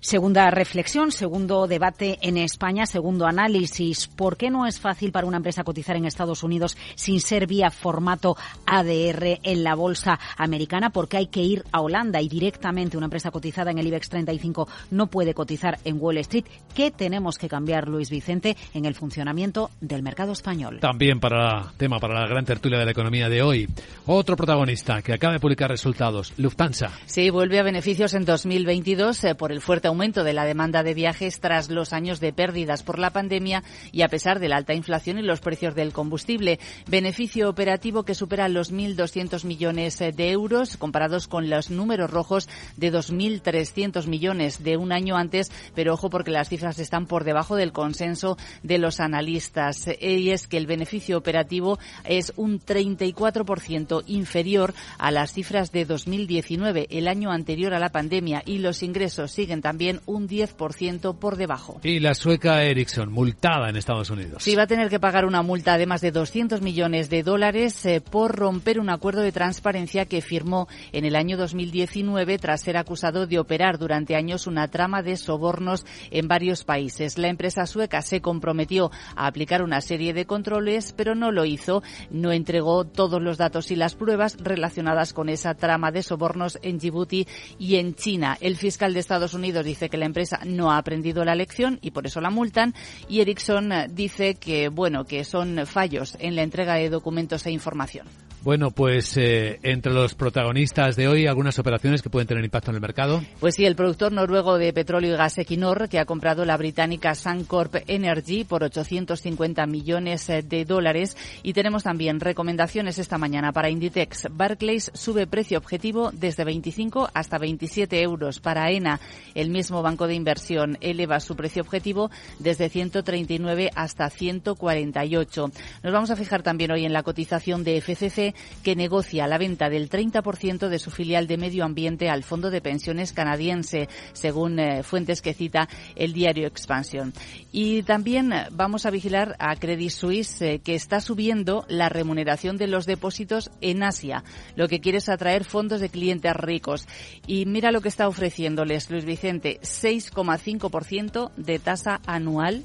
Segunda reflexión, segundo debate en España, segundo análisis. ¿Por qué no es fácil para una empresa cotizar en Estados Unidos sin ser vía formato ADR en la bolsa americana? Porque hay que ir a Holanda y directamente una empresa cotizada en el IBEX 35 no puede cotizar en Wall Street. ¿Qué tenemos que cambiar, Luis Vicente, en el funcionamiento del mercado español? También para tema para la gran tertulia de la economía de hoy. Otro protagonista que acaba de publicar resultados, Lufthansa. Sí, vuelve a beneficios en 2022 eh, por el fuerte aumento de la demanda de viajes tras los años de pérdidas por la pandemia y a pesar de la alta inflación y los precios del combustible. Beneficio operativo que supera los 1.200 millones de euros comparados con los números rojos de 2.300 millones de un año antes, pero ojo porque las cifras están por debajo del consenso de los analistas. Y es que el beneficio operativo es un 34% inferior a las cifras de 2019, el año anterior a la pandemia, y los ingresos siguen también un 10% por debajo. Y la sueca Ericsson, multada en Estados Unidos. Sí, va a tener que pagar una multa de más de 200 millones de dólares eh, por romper un acuerdo de transparencia que firmó en el año 2019 tras ser acusado de operar durante años una trama de sobornos en varios países. La empresa sueca se comprometió a aplicar una serie de controles, pero no lo hizo. No entregó todos los datos y las pruebas relacionadas con esa trama de sobornos en Djibouti y en China. El fiscal de Estados Unidos dice que la empresa no ha aprendido la lección y por eso la multan. Y Ericsson dice que, bueno, que son fallos en la entrega de documentos e información. Bueno, pues eh, entre los protagonistas de hoy, algunas operaciones que pueden tener impacto en el mercado. Pues sí, el productor noruego de petróleo y gas Equinor, que ha comprado la británica Suncorp Energy por 850 millones eh, de dólares. Y tenemos también recomendaciones esta mañana para Inditex. Barclays sube precio objetivo desde 25 hasta 27 euros. Para ENA, el mismo banco de inversión eleva su precio objetivo desde 139 hasta 148. Nos vamos a fijar también hoy en la cotización de FCC que negocia la venta del 30% de su filial de medio ambiente al Fondo de Pensiones canadiense, según eh, fuentes que cita el diario Expansion. Y también vamos a vigilar a Credit Suisse, eh, que está subiendo la remuneración de los depósitos en Asia. Lo que quiere es atraer fondos de clientes ricos. Y mira lo que está ofreciéndoles Luis Vicente, 6,5% de tasa anual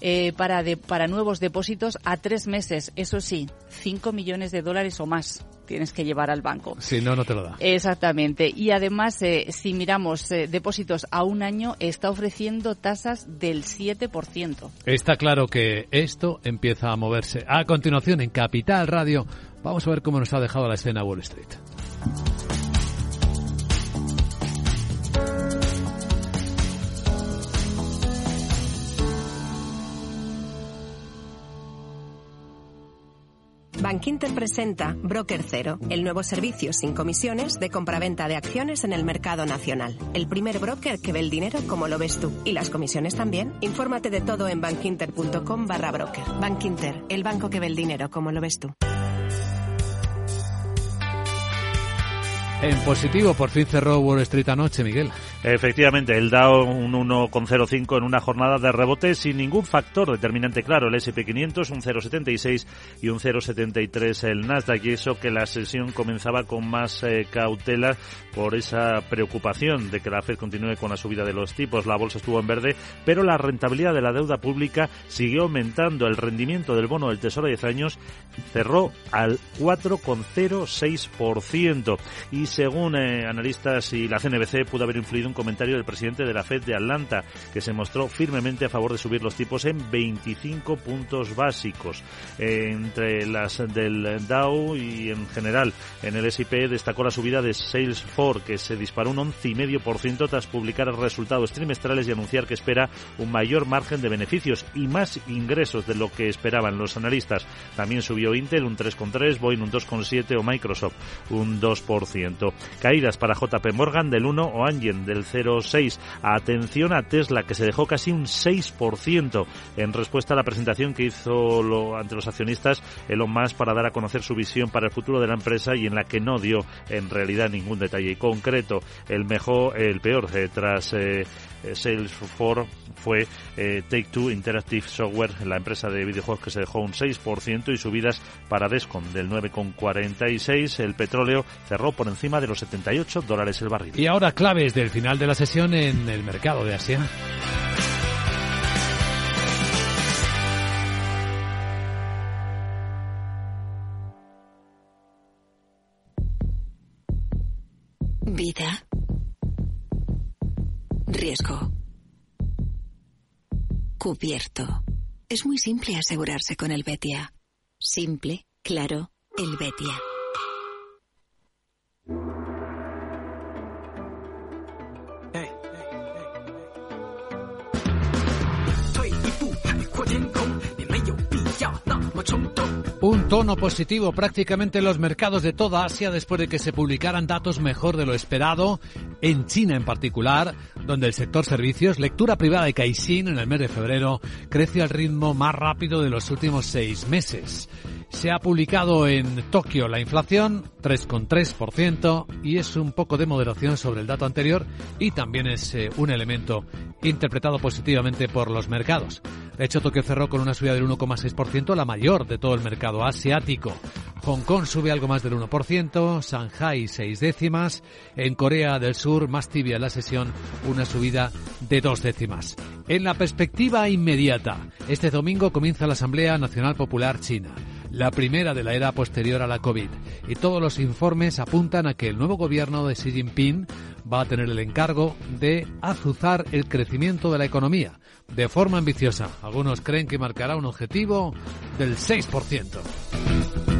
eh, para, para nuevos depósitos a tres meses. Eso sí, 5 millones de dólares o más tienes que llevar al banco. Si no, no te lo da. Exactamente. Y además, eh, si miramos eh, depósitos a un año, está ofreciendo tasas del 7%. Está claro que esto empieza a moverse. A continuación, en Capital Radio, vamos a ver cómo nos ha dejado la escena Wall Street. Bankinter presenta Broker Cero, el nuevo servicio sin comisiones de compraventa de acciones en el mercado nacional. El primer broker que ve el dinero como lo ves tú. Y las comisiones también. Infórmate de todo en bankinter.com barra broker. Bankinter, el banco que ve el dinero como lo ves tú. En positivo, por fin cerró Wall Street anoche, Miguel. Efectivamente, el Dow un 1,05 en una jornada de rebote sin ningún factor determinante claro. El SP500 un 0,76 y un 0,73 el Nasdaq. Y eso que la sesión comenzaba con más eh, cautela por esa preocupación de que la Fed continúe con la subida de los tipos. La bolsa estuvo en verde, pero la rentabilidad de la deuda pública siguió aumentando. El rendimiento del bono del Tesoro de 10 años cerró al 4,06%. Y según eh, analistas y la CNBC pudo haber influido un comentario del presidente de la Fed de Atlanta que se mostró firmemente a favor de subir los tipos en 25 puntos básicos. entre las del Dow y en general en el S&P destacó la subida de Salesforce que se disparó un 11,5% tras publicar resultados trimestrales y anunciar que espera un mayor margen de beneficios y más ingresos de lo que esperaban los analistas. También subió Intel un 3,3, Boeing un 2,7 o Microsoft un 2%. Caídas para JP Morgan del 1 o Angien del 0,6. Atención a Tesla que se dejó casi un 6% en respuesta a la presentación que hizo lo, ante los accionistas Elon Musk para dar a conocer su visión para el futuro de la empresa y en la que no dio en realidad ningún detalle concreto. El mejor, el peor eh, tras eh, Salesforce fue eh, Take-Two Interactive Software, la empresa de videojuegos que se dejó un 6% y subidas para Descom del 9,46. El petróleo cerró por encima de los 78 dólares el barril. Y ahora claves del final de la sesión en el mercado de Asia. Vida Riesgo. Cubierto. Es muy simple asegurarse con el Betia. Simple, claro, el Betia. Un tono positivo prácticamente en los mercados de toda Asia después de que se publicaran datos mejor de lo esperado, en China en particular, donde el sector servicios, lectura privada y Caixin en el mes de febrero creció al ritmo más rápido de los últimos seis meses. Se ha publicado en Tokio la inflación, 3,3%, y es un poco de moderación sobre el dato anterior y también es eh, un elemento interpretado positivamente por los mercados. De hecho, Tokio cerró con una subida del 1,6%, la mayor de todo el mercado asiático. Hong Kong sube algo más del 1%, Shanghai seis décimas, en Corea del Sur más tibia la sesión, una subida de dos décimas. En la perspectiva inmediata, este domingo comienza la Asamblea Nacional Popular China la primera de la era posterior a la COVID. Y todos los informes apuntan a que el nuevo gobierno de Xi Jinping va a tener el encargo de azuzar el crecimiento de la economía de forma ambiciosa. Algunos creen que marcará un objetivo del 6%.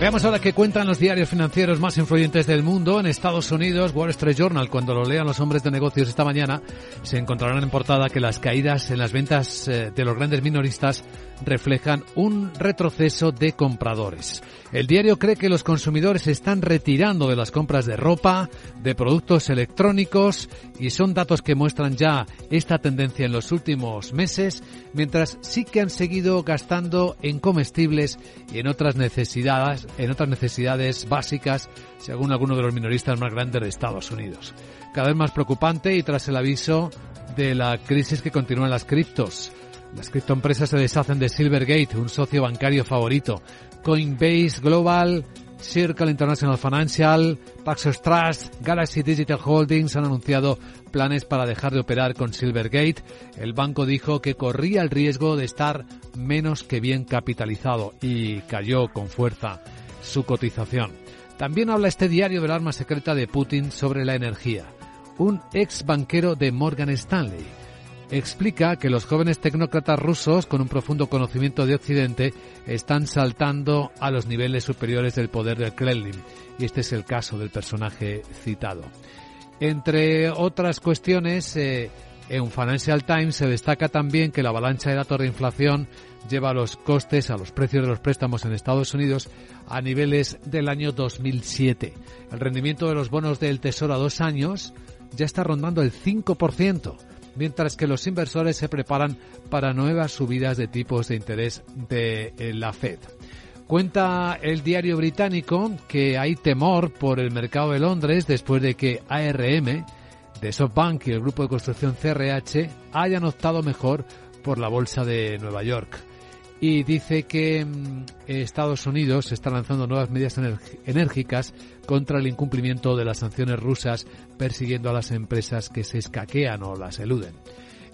Veamos ahora qué cuentan los diarios financieros más influyentes del mundo. En Estados Unidos, Wall Street Journal, cuando lo lean los hombres de negocios esta mañana, se encontrarán en portada que las caídas en las ventas eh, de los grandes minoristas reflejan un retroceso de compradores. El diario cree que los consumidores están retirando de las compras de ropa, de productos electrónicos y son datos que muestran ya esta tendencia en los últimos meses, mientras sí que han seguido gastando en comestibles y en otras necesidades, en otras necesidades básicas, según algunos de los minoristas más grandes de Estados Unidos. Cada vez más preocupante y tras el aviso de la crisis que continúa en las criptos. Las criptoempresas se deshacen de Silvergate, un socio bancario favorito. Coinbase Global, Circle International Financial, Paxos Trust, Galaxy Digital Holdings han anunciado planes para dejar de operar con Silvergate. El banco dijo que corría el riesgo de estar menos que bien capitalizado y cayó con fuerza su cotización. También habla este diario del arma secreta de Putin sobre la energía. Un ex banquero de Morgan Stanley explica que los jóvenes tecnócratas rusos con un profundo conocimiento de Occidente están saltando a los niveles superiores del poder del Kremlin. Y este es el caso del personaje citado. Entre otras cuestiones, eh, en Financial Times se destaca también que la avalancha de datos de inflación lleva los costes a los precios de los préstamos en Estados Unidos a niveles del año 2007. El rendimiento de los bonos del Tesoro a dos años ya está rondando el 5% mientras que los inversores se preparan para nuevas subidas de tipos de interés de eh, la Fed. Cuenta el diario británico que hay temor por el mercado de Londres después de que ARM, de SoftBank y el grupo de construcción CRH hayan optado mejor por la bolsa de Nueva York y dice que mm, Estados Unidos está lanzando nuevas medidas enérgicas contra el incumplimiento de las sanciones rusas, persiguiendo a las empresas que se escaquean o las eluden.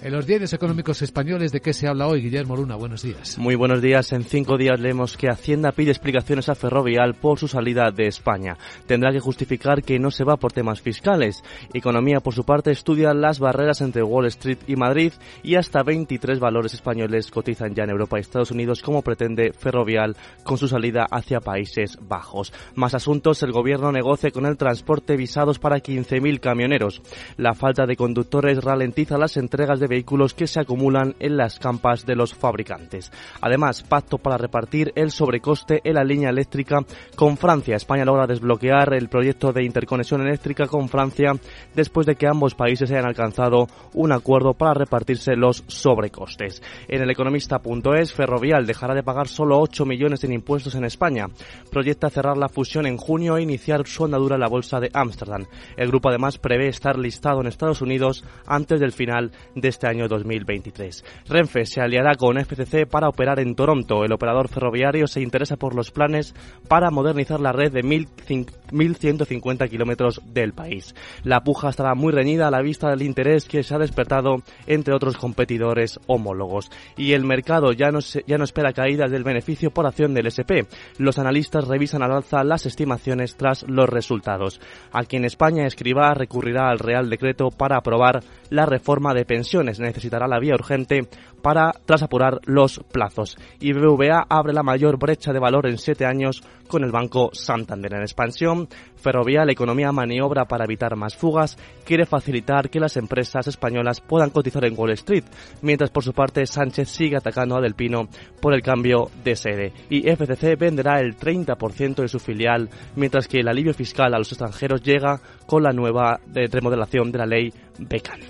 En los diarios económicos españoles, ¿de qué se habla hoy? Guillermo Luna, buenos días. Muy buenos días. En cinco días leemos que Hacienda pide explicaciones a Ferrovial por su salida de España. Tendrá que justificar que no se va por temas fiscales. Economía, por su parte, estudia las barreras entre Wall Street y Madrid y hasta 23 valores españoles cotizan ya en Europa y Estados Unidos como pretende Ferrovial con su salida hacia Países Bajos. Más asuntos, el gobierno negocia con el transporte visados para 15.000 camioneros. La falta de conductores ralentiza las entregas de vehículos que se acumulan en las campas de los fabricantes. Además, pacto para repartir el sobrecoste en la línea eléctrica con Francia. España logra desbloquear el proyecto de interconexión eléctrica con Francia después de que ambos países hayan alcanzado un acuerdo para repartirse los sobrecostes. En el economista.es, Ferrovial dejará de pagar solo 8 millones en impuestos en España. Proyecta cerrar la fusión en junio e iniciar su andadura en la bolsa de Ámsterdam. El grupo además prevé estar listado en Estados Unidos antes del final de este año 2023. Renfe se aliará con FCC para operar en Toronto. El operador ferroviario se interesa por los planes para modernizar la red de 1.150 kilómetros del país. La puja estará muy reñida a la vista del interés que se ha despertado entre otros competidores homólogos. Y el mercado ya no, ya no espera caídas del beneficio por acción del SP. Los analistas revisan al alza las estimaciones tras los resultados. Aquí en España, Escribá recurrirá al Real Decreto para aprobar la reforma de pensiones. Necesitará la vía urgente para tras apurar los plazos. Y BBVA abre la mayor brecha de valor en siete años con el Banco Santander. En expansión, Ferrovial Economía maniobra para evitar más fugas, quiere facilitar que las empresas españolas puedan cotizar en Wall Street, mientras por su parte Sánchez sigue atacando a Del Pino por el cambio de sede. Y FCC venderá el 30% de su filial, mientras que el alivio fiscal a los extranjeros llega con la nueva remodelación de la ley Becan.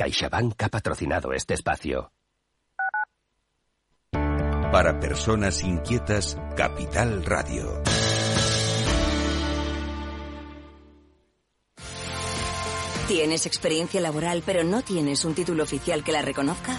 CaixaBank ha patrocinado este espacio. Para personas inquietas, Capital Radio. ¿Tienes experiencia laboral pero no tienes un título oficial que la reconozca?